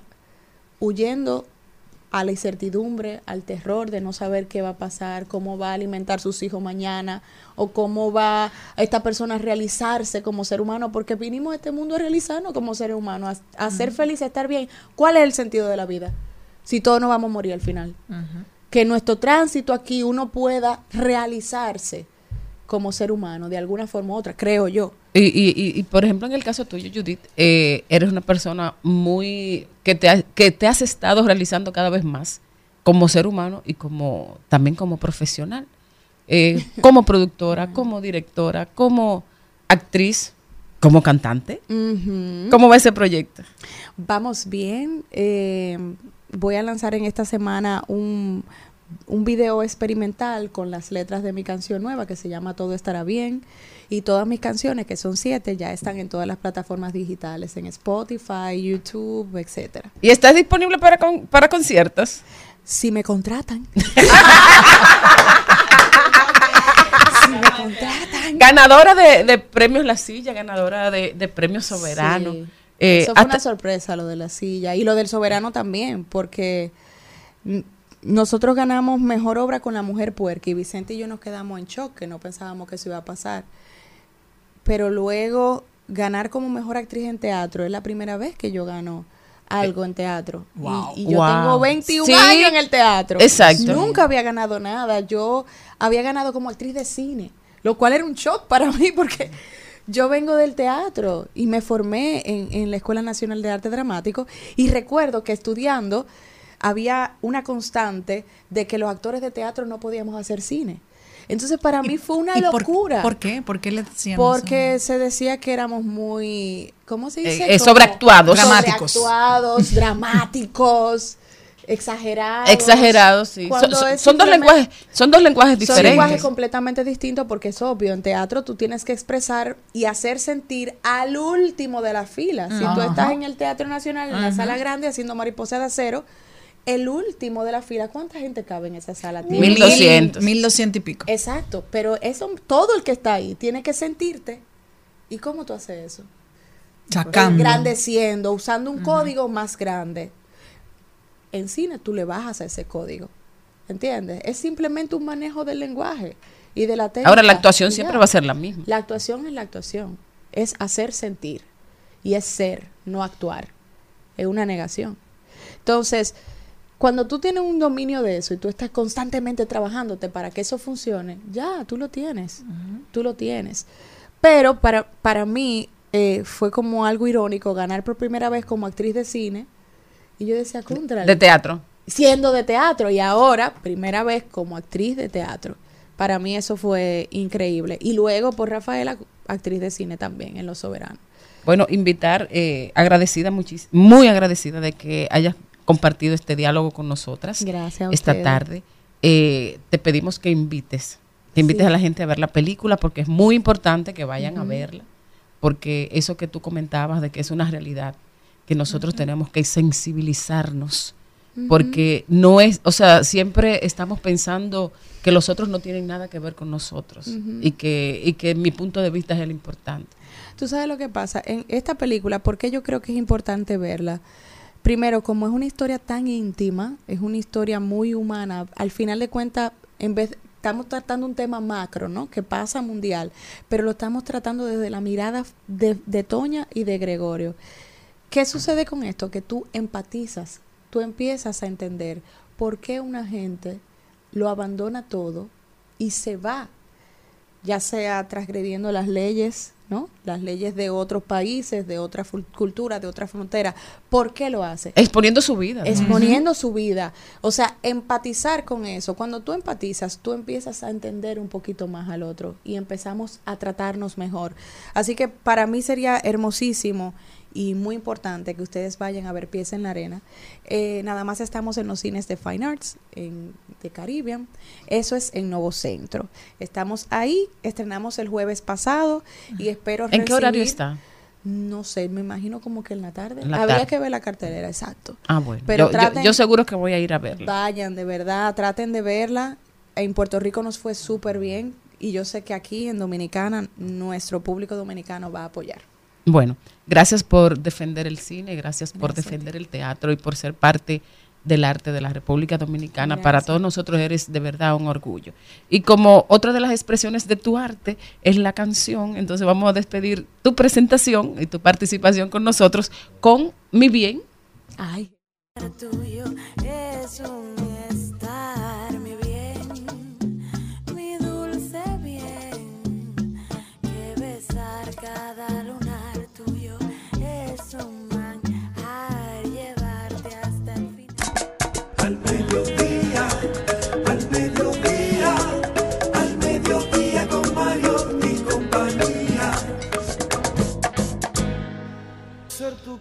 huyendo a la incertidumbre, al terror de no saber qué va a pasar, cómo va a alimentar sus hijos mañana o cómo va esta persona a realizarse como ser humano, porque vinimos a este mundo a realizarnos como seres humanos, a, a ser felices, a estar bien. ¿Cuál es el sentido de la vida? Si todos nos vamos a morir al final. Que nuestro tránsito aquí uno pueda realizarse como ser humano de alguna forma u otra, creo yo. Y, y, y, y, por ejemplo, en el caso tuyo, Judith, eh, eres una persona muy que te, ha- que te has estado realizando cada vez más como ser humano y como también como profesional, Eh, como productora, como directora, como actriz, como cantante. ¿Cómo va ese proyecto? Vamos bien. eh, voy a lanzar en esta semana un, un video experimental con las letras de mi canción nueva que se llama Todo estará bien. Y todas mis canciones, que son siete, ya están en todas las plataformas digitales, en Spotify, YouTube, etcétera. ¿Y estás disponible para, con- para conciertos? Si me contratan. Ganadora de, de premios La Silla, ganadora de, de premios Soberano. Sí. Eh, Eso fue una sorpresa lo de la silla y lo del soberano también, porque nosotros ganamos mejor obra con la mujer puerca y Vicente y yo nos quedamos en shock, que no pensábamos que eso iba a pasar. Pero luego ganar como mejor actriz en teatro es la primera vez que yo gano algo en teatro. Y- Wow. Y, yo Wow. tengo 21 Sí. años en el teatro. Exacto. Nunca había ganado nada. Yo había ganado como actriz de cine, lo cual era un shock para mí porque yo vengo del teatro y me formé en, en la Escuela Nacional de Arte Dramático y recuerdo que estudiando había una constante de que los actores de teatro no podíamos hacer cine. Entonces para mí fue una ¿Y por- locura. ¿Por, qué? ¿Por qué le decían Porque se decía que éramos muy, ¿cómo se dice? Eh, eh, Como sobreactuados. Dramáticos. Sobreactuados, dramáticos, exagerados. Exagerados, sí. Son, son- son dos lenguajes, son dos lenguajes son diferentes. lenguajes completamente distintos porque es obvio, en teatro tú tienes que expresar y hacer sentir al último de la fila. Si tú Ajá. estás en el Teatro Nacional, en la sala grande, haciendo mariposa de acero, el último de la fila, ¿cuánta gente cabe en esa sala? Tiene Mil doscientos. Mil doscientos y pico. Exacto, pero eso todo el que está ahí tiene que sentirte. ¿Y cómo tú haces eso? Sacando. Engrandeciendo, usando un código más grande. En cine tú le bajas a ese código. ¿Entiendes? Es simplemente un manejo del lenguaje y de la técnica. Ahora, la actuación siempre ya. va a ser la misma. La actuación es la actuación. Es hacer sentir. Y es ser, no actuar. Es una negación. Entonces, cuando tú tienes un dominio de eso y tú estás constantemente trabajándote para que eso funcione, ya, tú lo tienes. Tú lo tienes. Pero para, para mí, eh, fue como algo irónico ganar por primera vez como actriz de cine. Y yo decía, contra. De teatro. Siendo de teatro y ahora, primera vez como actriz de teatro. Para mí eso fue increíble. Y luego por Rafaela, actriz de cine también en Los Soberanos. Bueno, invitar, eh, agradecida, muchísimo, muy agradecida de que hayas compartido este diálogo con nosotras Gracias a esta tarde. Eh, te pedimos que invites, que invites Sí. a la gente a ver la película porque es muy importante que vayan a verla, porque eso que tú comentabas de que es una realidad, que nosotros tenemos que sensibilizarnos, porque no es, o sea, siempre estamos pensando que los otros no tienen nada que ver con nosotros y que y que mi punto de vista es el importante. Tú sabes lo que pasa en esta película, porque yo creo que es importante verla. Primero, como es una historia tan íntima, es una historia muy humana, al final de cuentas, en vez estamos tratando un tema macro, ¿no? Que pasa mundial, pero lo estamos tratando desde la mirada de, de Toña y de Gregorio. ¿Qué sucede con esto? Que tú empatizas, tú empiezas a entender por qué una gente lo abandona todo y se va ya sea transgrediendo las leyes, ¿no? Las leyes de otros países, de otra fu- cultura, de otra frontera. ¿Por qué lo hace? Exponiendo su vida. ¿no? Exponiendo su vida. O sea, empatizar con eso. Cuando tú empatizas, tú empiezas a entender un poquito más al otro y empezamos a tratarnos mejor. Así que para mí sería hermosísimo y muy importante que ustedes vayan a ver Pies en la Arena. Eh, nada más estamos en los cines de Fine Arts en, de Caribbean. Eso es en Nuevo Centro. Estamos ahí, estrenamos el jueves pasado y espero ¿En qué horario está? No sé, me imagino como que en la tarde. La Habría tarde. que ver la cartelera, exacto. Ah, bueno. Pero yo, yo seguro que voy a ir a verla. Vayan, de verdad, traten de verla. En Puerto Rico nos fue súper bien y yo sé que aquí en Dominicana nuestro público dominicano va a apoyar. Bueno, gracias por defender el cine, gracias por Gracias defender el teatro y por ser parte del arte de la República Dominicana. Para todos nosotros eres de verdad un orgullo. Y como otra de las expresiones de tu arte es la canción, entonces vamos a despedir tu presentación y tu participación con nosotros con Mi Bien. Ay. tuyo es un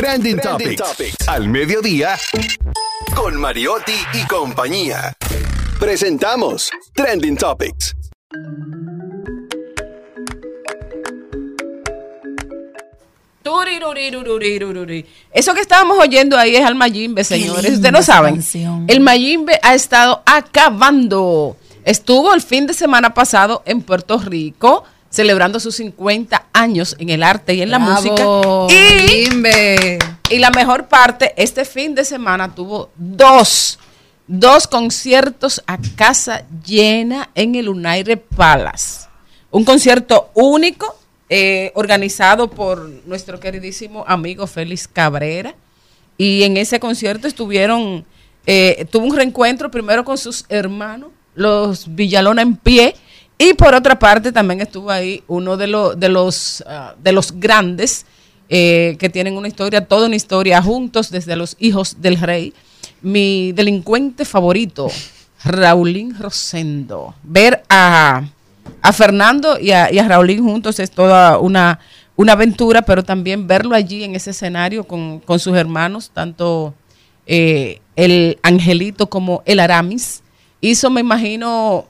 Trending, Topics. Al mediodía. Con Mariotti y compañía. Presentamos Trending Topics. Eso que estábamos oyendo ahí es al Mayimbe, señores. Ustedes no saben. canción. El Mayimbe ha estado acabando. Estuvo el fin de semana pasado en Puerto Rico celebrando sus 50 años en el arte y en la música. Y, y la mejor parte, este fin de semana tuvo dos, dos conciertos a casa llena en el United Palace. Un concierto único eh, organizado por nuestro queridísimo amigo Félix Cabrera. Y en ese concierto estuvieron, eh, tuvo un reencuentro primero con sus hermanos, los Villalona en pie, y por otra parte también estuvo ahí uno de, los de, los, ah, de los grandes eh, que tienen una historia, toda una historia juntos desde los hijos del rey. Mi delincuente favorito, Raulín Rosendo. Ver a, a Fernando y a, y a Raulín juntos es toda una, una aventura, pero también verlo allí en ese escenario con, con sus hermanos, tanto eh, el Angelito como el Aramis, hizo, me imagino,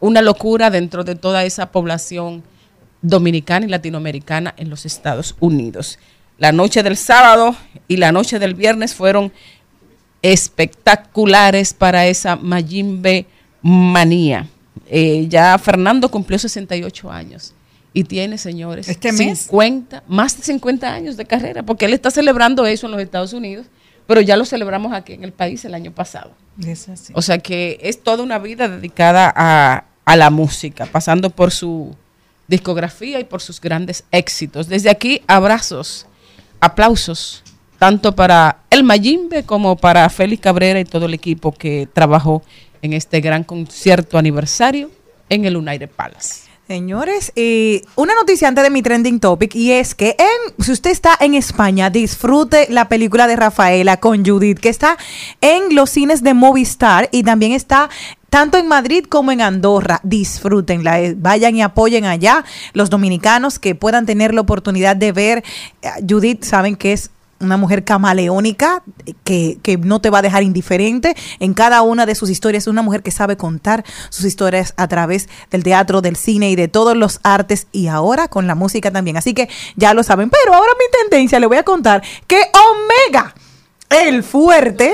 una locura dentro de toda esa población dominicana y latinoamericana en los Estados Unidos. La noche del sábado y la noche del viernes fueron espectaculares para esa Mayimbe manía. Eh, ya Fernando cumplió 68 años y tiene, señores, Este mes. 50, más de 50 años de carrera, porque él está celebrando eso en los Estados Unidos, pero ya lo celebramos aquí en el país el año pasado. Es así. O sea que es toda una vida dedicada a, a la música, pasando por su discografía y por sus grandes éxitos. Desde aquí, abrazos, aplausos, tanto para el Mayimbe como para Félix Cabrera y todo el equipo que trabajó en este gran concierto aniversario en el United Palace. Señores, y una noticia antes de mi trending topic y es que en, si usted está en España, disfrute la película de Rafaela con Judith, que está en los cines de Movistar y también está tanto en Madrid como en Andorra. Disfrútenla, eh, vayan y apoyen allá los dominicanos que puedan tener la oportunidad de ver. eh, Judith, saben que es una mujer camaleónica que, que no te va a dejar indiferente en cada una de sus historias. Una mujer que sabe contar sus historias a través del teatro, del cine y de todos los artes y ahora con la música también. Así que ya lo saben. Pero ahora mi tendencia le voy a contar que Omega el fuerte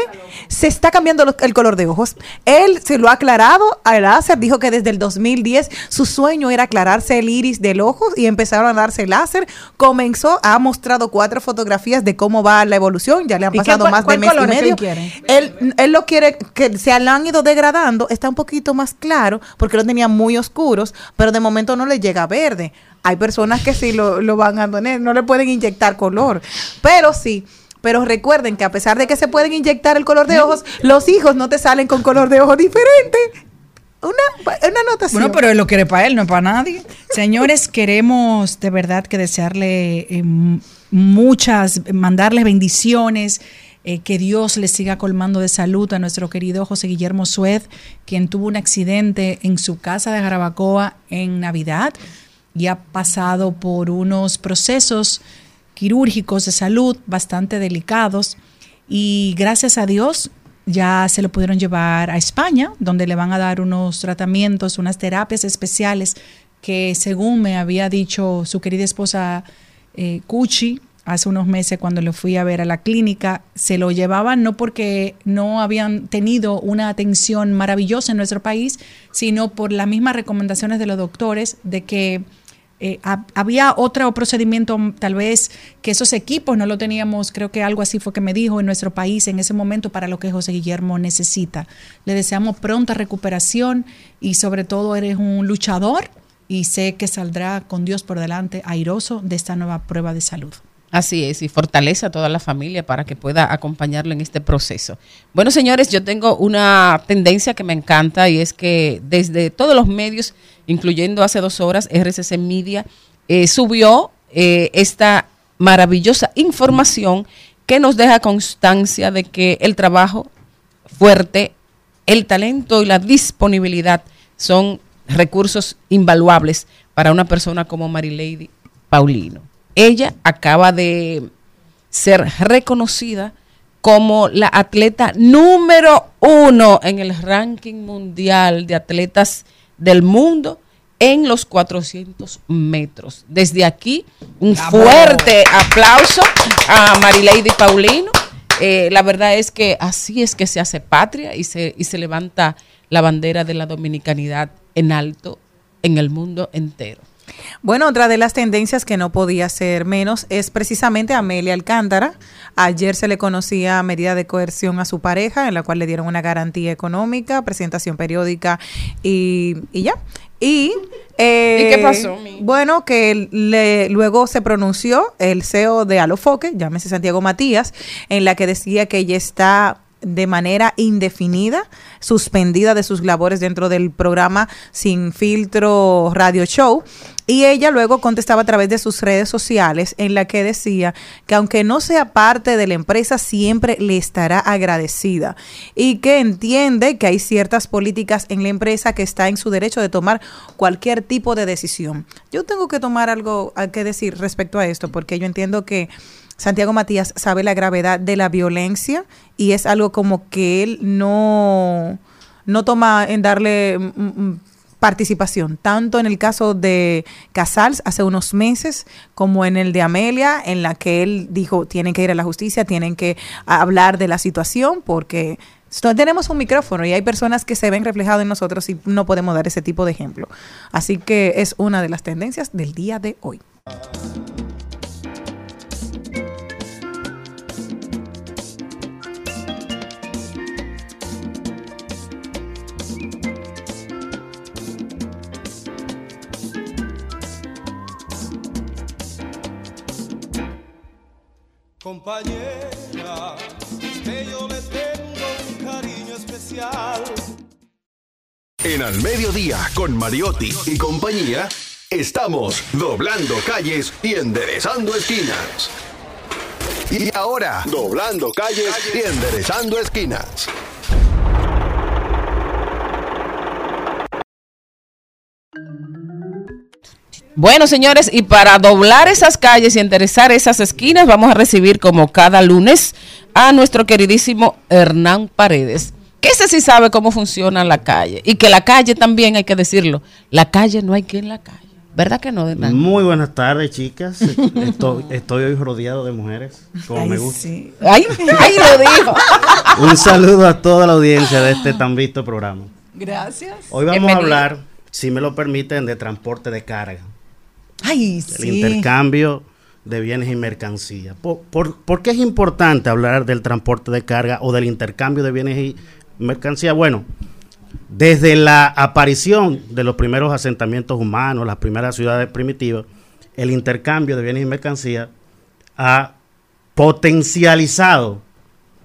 se está cambiando el color de ojos. Él se lo ha aclarado al láser, dijo que desde el 2010 su sueño era aclararse el iris del ojo y empezaron a darse láser. Comenzó, ha mostrado cuatro fotografías de cómo va la evolución, ya le han ¿Y qué pasado más de mes y medio. él? Él, él lo quiere que se han ido degradando, está un poquito más claro porque lo tenía muy oscuros, pero de momento no le llega verde. Hay personas que sí lo, lo van a tener, no le pueden inyectar color, pero sí. Pero recuerden que a pesar de que se pueden inyectar el color de ojos, los hijos no te salen con color de ojos diferente. Una, una anotación. Bueno, pero él lo quiere para él, no para nadie. Señores, queremos de verdad que desearle eh, muchas, mandarles bendiciones, eh, que Dios le siga colmando de salud a nuestro querido José Guillermo Suez, quien tuvo un accidente en su casa de Jarabacoa en Navidad y ha pasado por unos procesos quirúrgicos de salud bastante delicados y gracias a Dios ya se lo pudieron llevar a España, donde le van a dar unos tratamientos, unas terapias especiales que según me había dicho su querida esposa eh, Cuchi hace unos meses cuando lo fui a ver a la clínica, se lo llevaban no porque no habían tenido una atención maravillosa en nuestro país, sino por las mismas recomendaciones de los doctores de que eh, hab- había otro procedimiento, mm, tal vez que esos equipos no lo teníamos, creo que algo así fue que me dijo en nuestro país en ese momento para lo que José Guillermo necesita. Le deseamos pronta recuperación y sobre todo eres un luchador y sé que saldrá con Dios por delante airoso de esta nueva prueba de salud. Así es, y fortalece a toda la familia para que pueda acompañarlo en este proceso. Bueno, señores, yo tengo una tendencia que me encanta y es que desde todos los medios, incluyendo hace dos horas, RCC Media eh, subió eh, esta maravillosa información que nos deja constancia de que el trabajo fuerte, el talento y la disponibilidad son recursos invaluables para una persona como Marilady Paulino. Ella acaba de ser reconocida como la atleta número uno en el ranking mundial de atletas del mundo en los 400 metros. Desde aquí, un ¡Bravo! fuerte aplauso a Marilady Paulino. Eh, la verdad es que así es que se hace patria y se, y se levanta la bandera de la dominicanidad en alto en el mundo entero. Bueno, otra de las tendencias que no podía ser menos es precisamente Amelia Alcántara. Ayer se le conocía medida de coerción a su pareja, en la cual le dieron una garantía económica, presentación periódica y, y ya. Y, eh, ¿Y qué pasó, mi? Bueno, que le- luego se pronunció el CEO de Alofoque, llámese Santiago Matías, en la que decía que ella está de manera indefinida suspendida de sus labores dentro del programa Sin Filtro Radio Show. Y ella luego contestaba a través de sus redes sociales en la que decía que aunque no sea parte de la empresa, siempre le estará agradecida y que entiende que hay ciertas políticas en la empresa que está en su derecho de tomar cualquier tipo de decisión. Yo tengo que tomar algo a que decir respecto a esto porque yo entiendo que Santiago Matías sabe la gravedad de la violencia y es algo como que él no, no toma en darle mm, mm, participación, tanto en el caso de Casals hace unos meses como en el de Amelia, en la que él dijo tienen que ir a la justicia, tienen que hablar de la situación porque So, tenemos un micrófono y hay personas que se ven reflejadas en nosotros y no podemos dar ese tipo de ejemplo. Así que es una de las tendencias del día de hoy. Compañera, que yo tengo un cariño especial. En Al Mediodía, con Mariotti y compañía, estamos doblando calles y enderezando esquinas. Y ahora, doblando calles y enderezando esquinas. Bueno, señores, y para doblar esas calles y enderezar esas esquinas, vamos a recibir como cada lunes a nuestro queridísimo Hernán Paredes, que ese sí sabe cómo funciona la calle. Y que la calle también, hay que decirlo, la calle no hay que en la calle. ¿Verdad que no, Hernán? Muy buenas tardes, chicas. Estoy, estoy hoy rodeado de mujeres, como me gusta. Sí. Ay, ay, lo dijo. Un saludo a toda la audiencia de este tan visto programa. Gracias. Hoy vamos Bienvenido. a hablar, si me lo permiten, de transporte de carga, Ay, el sí. intercambio de bienes y mercancías. ¿Por, por, por qué es importante hablar del transporte de carga o del intercambio de bienes y mercancías? Bueno, desde la aparición de los primeros asentamientos humanos, las primeras ciudades primitivas, el intercambio de bienes y mercancías ha potencializado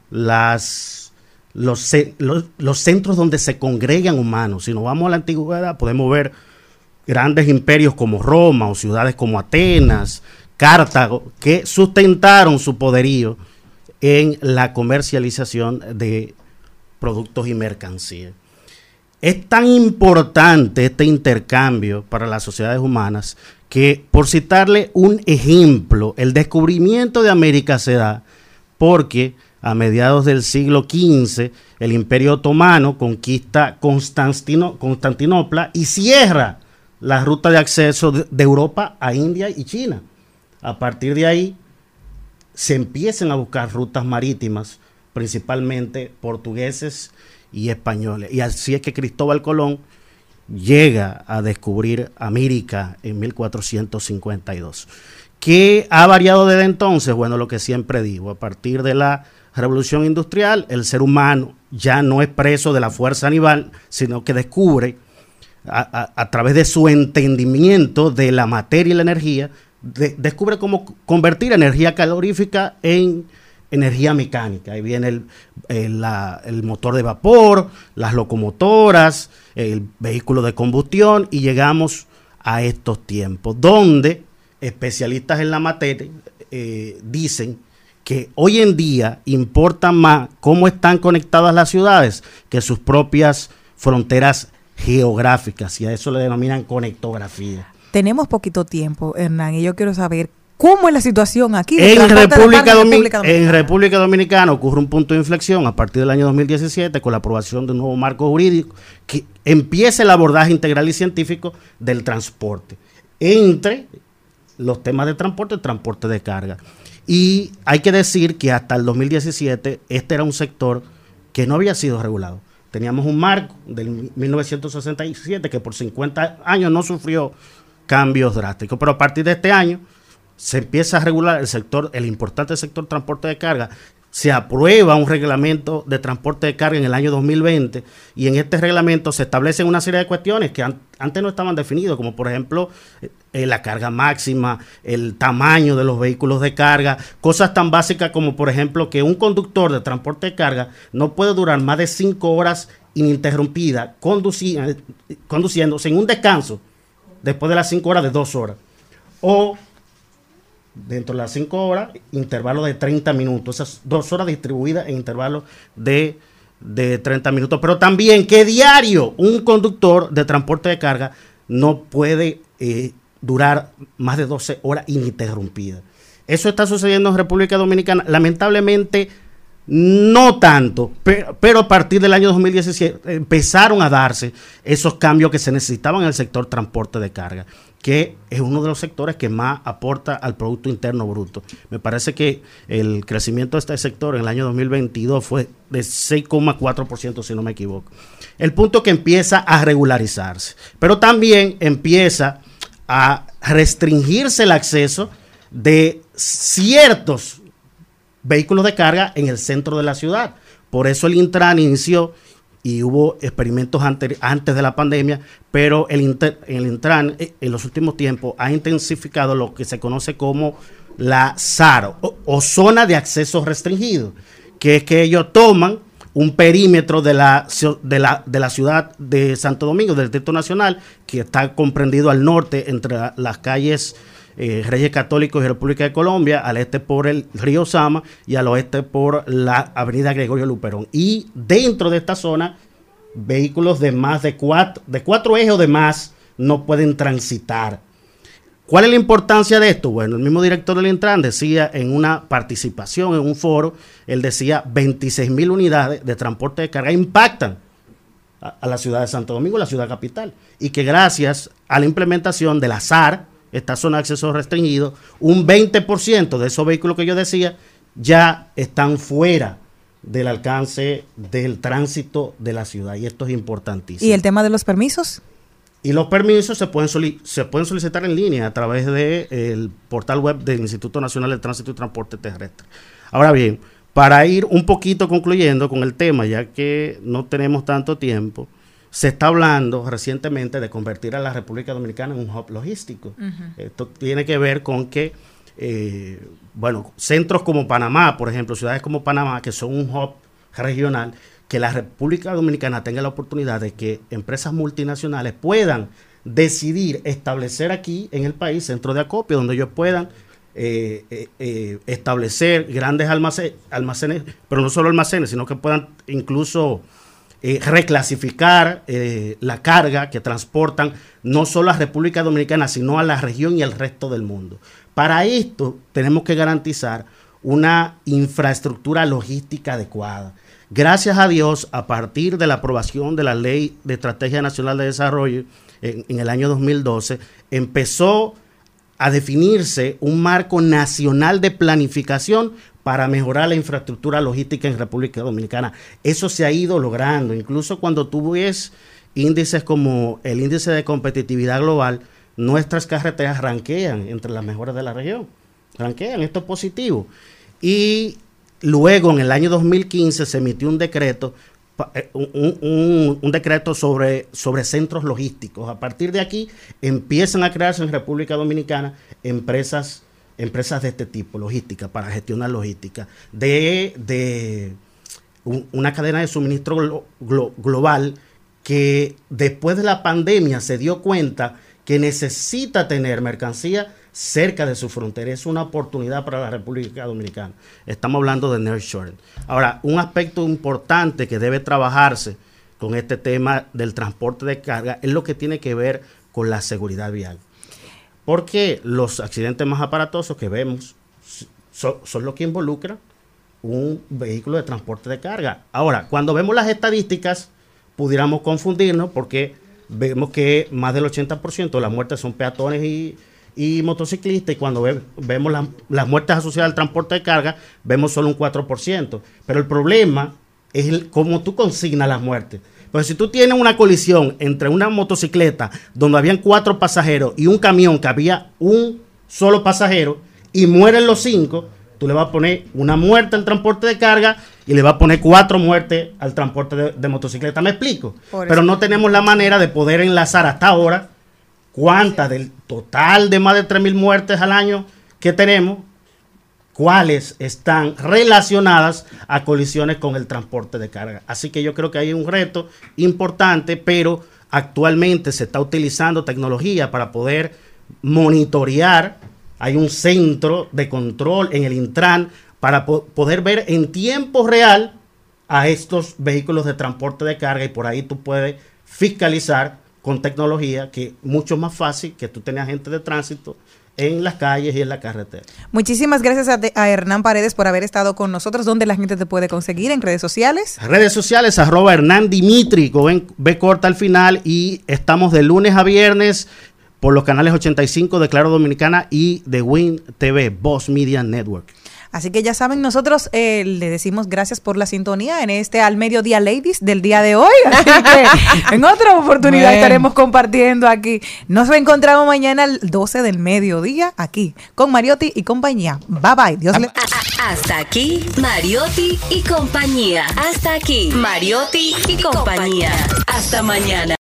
las, los, los centros donde se congregan humanos. Si nos vamos a la antigüedad, podemos ver grandes imperios como Roma o ciudades como Atenas, Cartago, que sustentaron su poderío en la comercialización de productos y mercancías. Es tan importante este intercambio para las sociedades humanas que, por citarle un ejemplo, el descubrimiento de América se da porque a mediados del siglo XV el Imperio Otomano conquista Constantino- Constantinopla y cierra la ruta de acceso de, Europa a India y China. A partir de ahí se empiezan a buscar rutas marítimas, principalmente portugueses y españoles. Y así es que Cristóbal Colón llega a descubrir América en 1452. ¿Qué ha variado desde entonces? Bueno, lo que siempre digo, a partir de la revolución industrial, el ser humano ya no es preso de la fuerza animal, sino que descubre a, través de su entendimiento de la materia y la energía, de- descubre cómo convertir energía calorífica en energía mecánica. Ahí viene el, el motor de vapor, las locomotoras, el vehículo de combustión y llegamos a estos tiempos, donde especialistas en la materia eh, dicen que hoy en día importa más cómo están conectadas las ciudades que sus propias fronteras geográficas, y a eso le denominan conectografía. Tenemos poquito tiempo, Hernán, y yo quiero saber cómo es la situación aquí. En República, en República Dominicana. en República Dominicana ocurre un punto de inflexión a partir del año 2017 con la aprobación de un nuevo marco jurídico que empieza el abordaje integral y científico del transporte entre los temas de transporte y transporte de carga. Y hay que decir que hasta el 2017 este era un sector que no había sido regulado. Teníamos un marco del 1967 que por 50 años no sufrió cambios drásticos, pero a partir de este año se empieza a regular el sector, el importante sector transporte de carga. Se aprueba un reglamento de transporte de carga en el año 2020 y en este reglamento se establecen una serie de cuestiones que an- antes no estaban definidas, como por ejemplo eh, la carga máxima, el tamaño de los vehículos de carga, cosas tan básicas como por ejemplo que un conductor de transporte de carga no puede durar más de cinco horas ininterrumpida conduci- eh, conduciendo sin un descanso después de las cinco horas de dos horas. O dentro de las 5 horas, intervalo de 30 minutos. Esas dos horas distribuidas en intervalos de, de 30 minutos. Pero también que diario un conductor de transporte de carga no puede eh, durar más de 12 horas ininterrumpidas. Eso está sucediendo en República Dominicana. Lamentablemente, no tanto, pero, pero a partir del año 2017 empezaron a darse esos cambios que se necesitaban en el sector transporte de carga. Que es uno de los sectores que más aporta al Producto Interno Bruto. Me parece que el crecimiento de este sector en el año 2022 fue de 6,4%, si no me equivoco. El punto que empieza a regularizarse, pero también empieza a restringirse el acceso de ciertos vehículos de carga en el centro de la ciudad. Por eso el Intran inició y hubo experimentos ante- antes de la pandemia, pero el, Inter- el Intran eh, en los últimos tiempos ha intensificado lo que se conoce como la SAR o, zona de acceso restringido, que es que ellos toman un perímetro de la, de la, de la ciudad de Santo Domingo, del Distrito Nacional, que está comprendido al norte entre la- las calles eh, Reyes Católicos y República de Colombia, al este por el río Sama y al oeste por la avenida Gregorio Luperón. Y dentro de esta zona, vehículos de más de cuatro, de cuatro ejes o de más no pueden transitar. ¿Cuál es la importancia de esto? Bueno, el mismo director del Intran decía en una participación en un foro, él decía 26 mil unidades de transporte de carga impactan a, a la ciudad de Santo Domingo, la ciudad capital, y que gracias a la implementación del SAR, esta zona de acceso restringido, un 20% de esos vehículos que yo decía ya están fuera del alcance del tránsito de la ciudad, y esto es importantísimo. ¿Y el tema de los permisos? Y los permisos se pueden, soli- se pueden solicitar en línea a través del portal web del Instituto Nacional de Tránsito y Transporte Terrestre. Ahora bien, para ir un poquito concluyendo con el tema, ya que no tenemos tanto tiempo, se está hablando recientemente de convertir a la República Dominicana en un hub logístico. Esto tiene que ver con que, eh, bueno, centros como Panamá, por ejemplo, ciudades como Panamá, que son un hub regional, que la República Dominicana tenga la oportunidad de que empresas multinacionales puedan decidir establecer aquí en el país centros de acopio donde ellos puedan eh, eh, eh, establecer grandes almace- almacenes, pero no solo almacenes, sino que puedan incluso eh, reclasificar eh, la carga que transportan no solo a República Dominicana, sino a la región y al resto del mundo. Para esto tenemos que garantizar una infraestructura logística adecuada. Gracias a Dios, a partir de la aprobación de la Ley de Estrategia Nacional de Desarrollo en, en el año 2012, empezó a definirse un marco nacional de planificación para mejorar la infraestructura logística en República Dominicana. Eso se ha ido logrando, incluso cuando tú ves índices como el índice de competitividad global, nuestras carreteras ranquean entre las mejores de la región. Ranquean, esto es positivo. Y luego, en el año 2015, se emitió un decreto eh, un decreto sobre, sobre centros logísticos. A partir de aquí empiezan a crearse en República Dominicana empresas, empresas de este tipo, logística, para gestionar logística, de, de un- una cadena de suministro glo- glo- global que después de la pandemia se dio cuenta que necesita tener mercancía cerca de su frontera. Es una oportunidad para la República Dominicana. Estamos hablando de nearshoring. Ahora, un aspecto importante que debe trabajarse con este tema del transporte de carga es lo que tiene que ver con la seguridad vial. Porque los accidentes más aparatosos que vemos son, los que involucran un vehículo de transporte de carga. Ahora, cuando vemos las estadísticas, pudiéramos confundirnos porque vemos que más del 80% de las muertes son peatones y, motociclistas y cuando ve- vemos las- muertes asociadas al transporte de carga, vemos solo un 4%. Pero el problema es cómo tú consignas las muertes. Pues si tú tienes una colisión entre una motocicleta donde habían cuatro pasajeros y un camión que había un solo pasajero y mueren los cinco, tú le vas a poner una muerte al transporte de carga y le vas a poner cuatro muertes al transporte de, de motocicleta. ¿Me explico? Pero no tenemos la manera de poder enlazar hasta ahora cuántas del total de más de 3.000 muertes al año que tenemos, cuáles están relacionadas a colisiones con el transporte de carga. Así que yo creo que hay un reto importante, pero actualmente se está utilizando tecnología para poder monitorear. Hay un centro de control en el Intran para po- poder ver en tiempo real a estos vehículos de transporte de carga y por ahí tú puedes fiscalizar con tecnología que mucho más fácil que tú tengas gente de tránsito en las calles y en la carretera. Muchísimas gracias a, a Hernán Paredes por haber estado con nosotros. ¿Dónde la gente te puede conseguir? ¿En redes sociales? Redes sociales, arroba Hernán Dimitri, con B corta al final y estamos de lunes a viernes por los canales 85 de Claro Dominicana y de Win TV, Voz Media Network. Así que ya saben, nosotros eh, le decimos gracias por la sintonía en este al mediodía ladies del día de hoy. Así que en otra oportunidad estaremos compartiendo aquí. Nos reencontramos mañana al 12 del mediodía aquí con Mariotti y compañía. Bye bye. Dios le... Hasta aquí, Mariotti y compañía. Hasta aquí, Mariotti y compañía. Hasta mañana.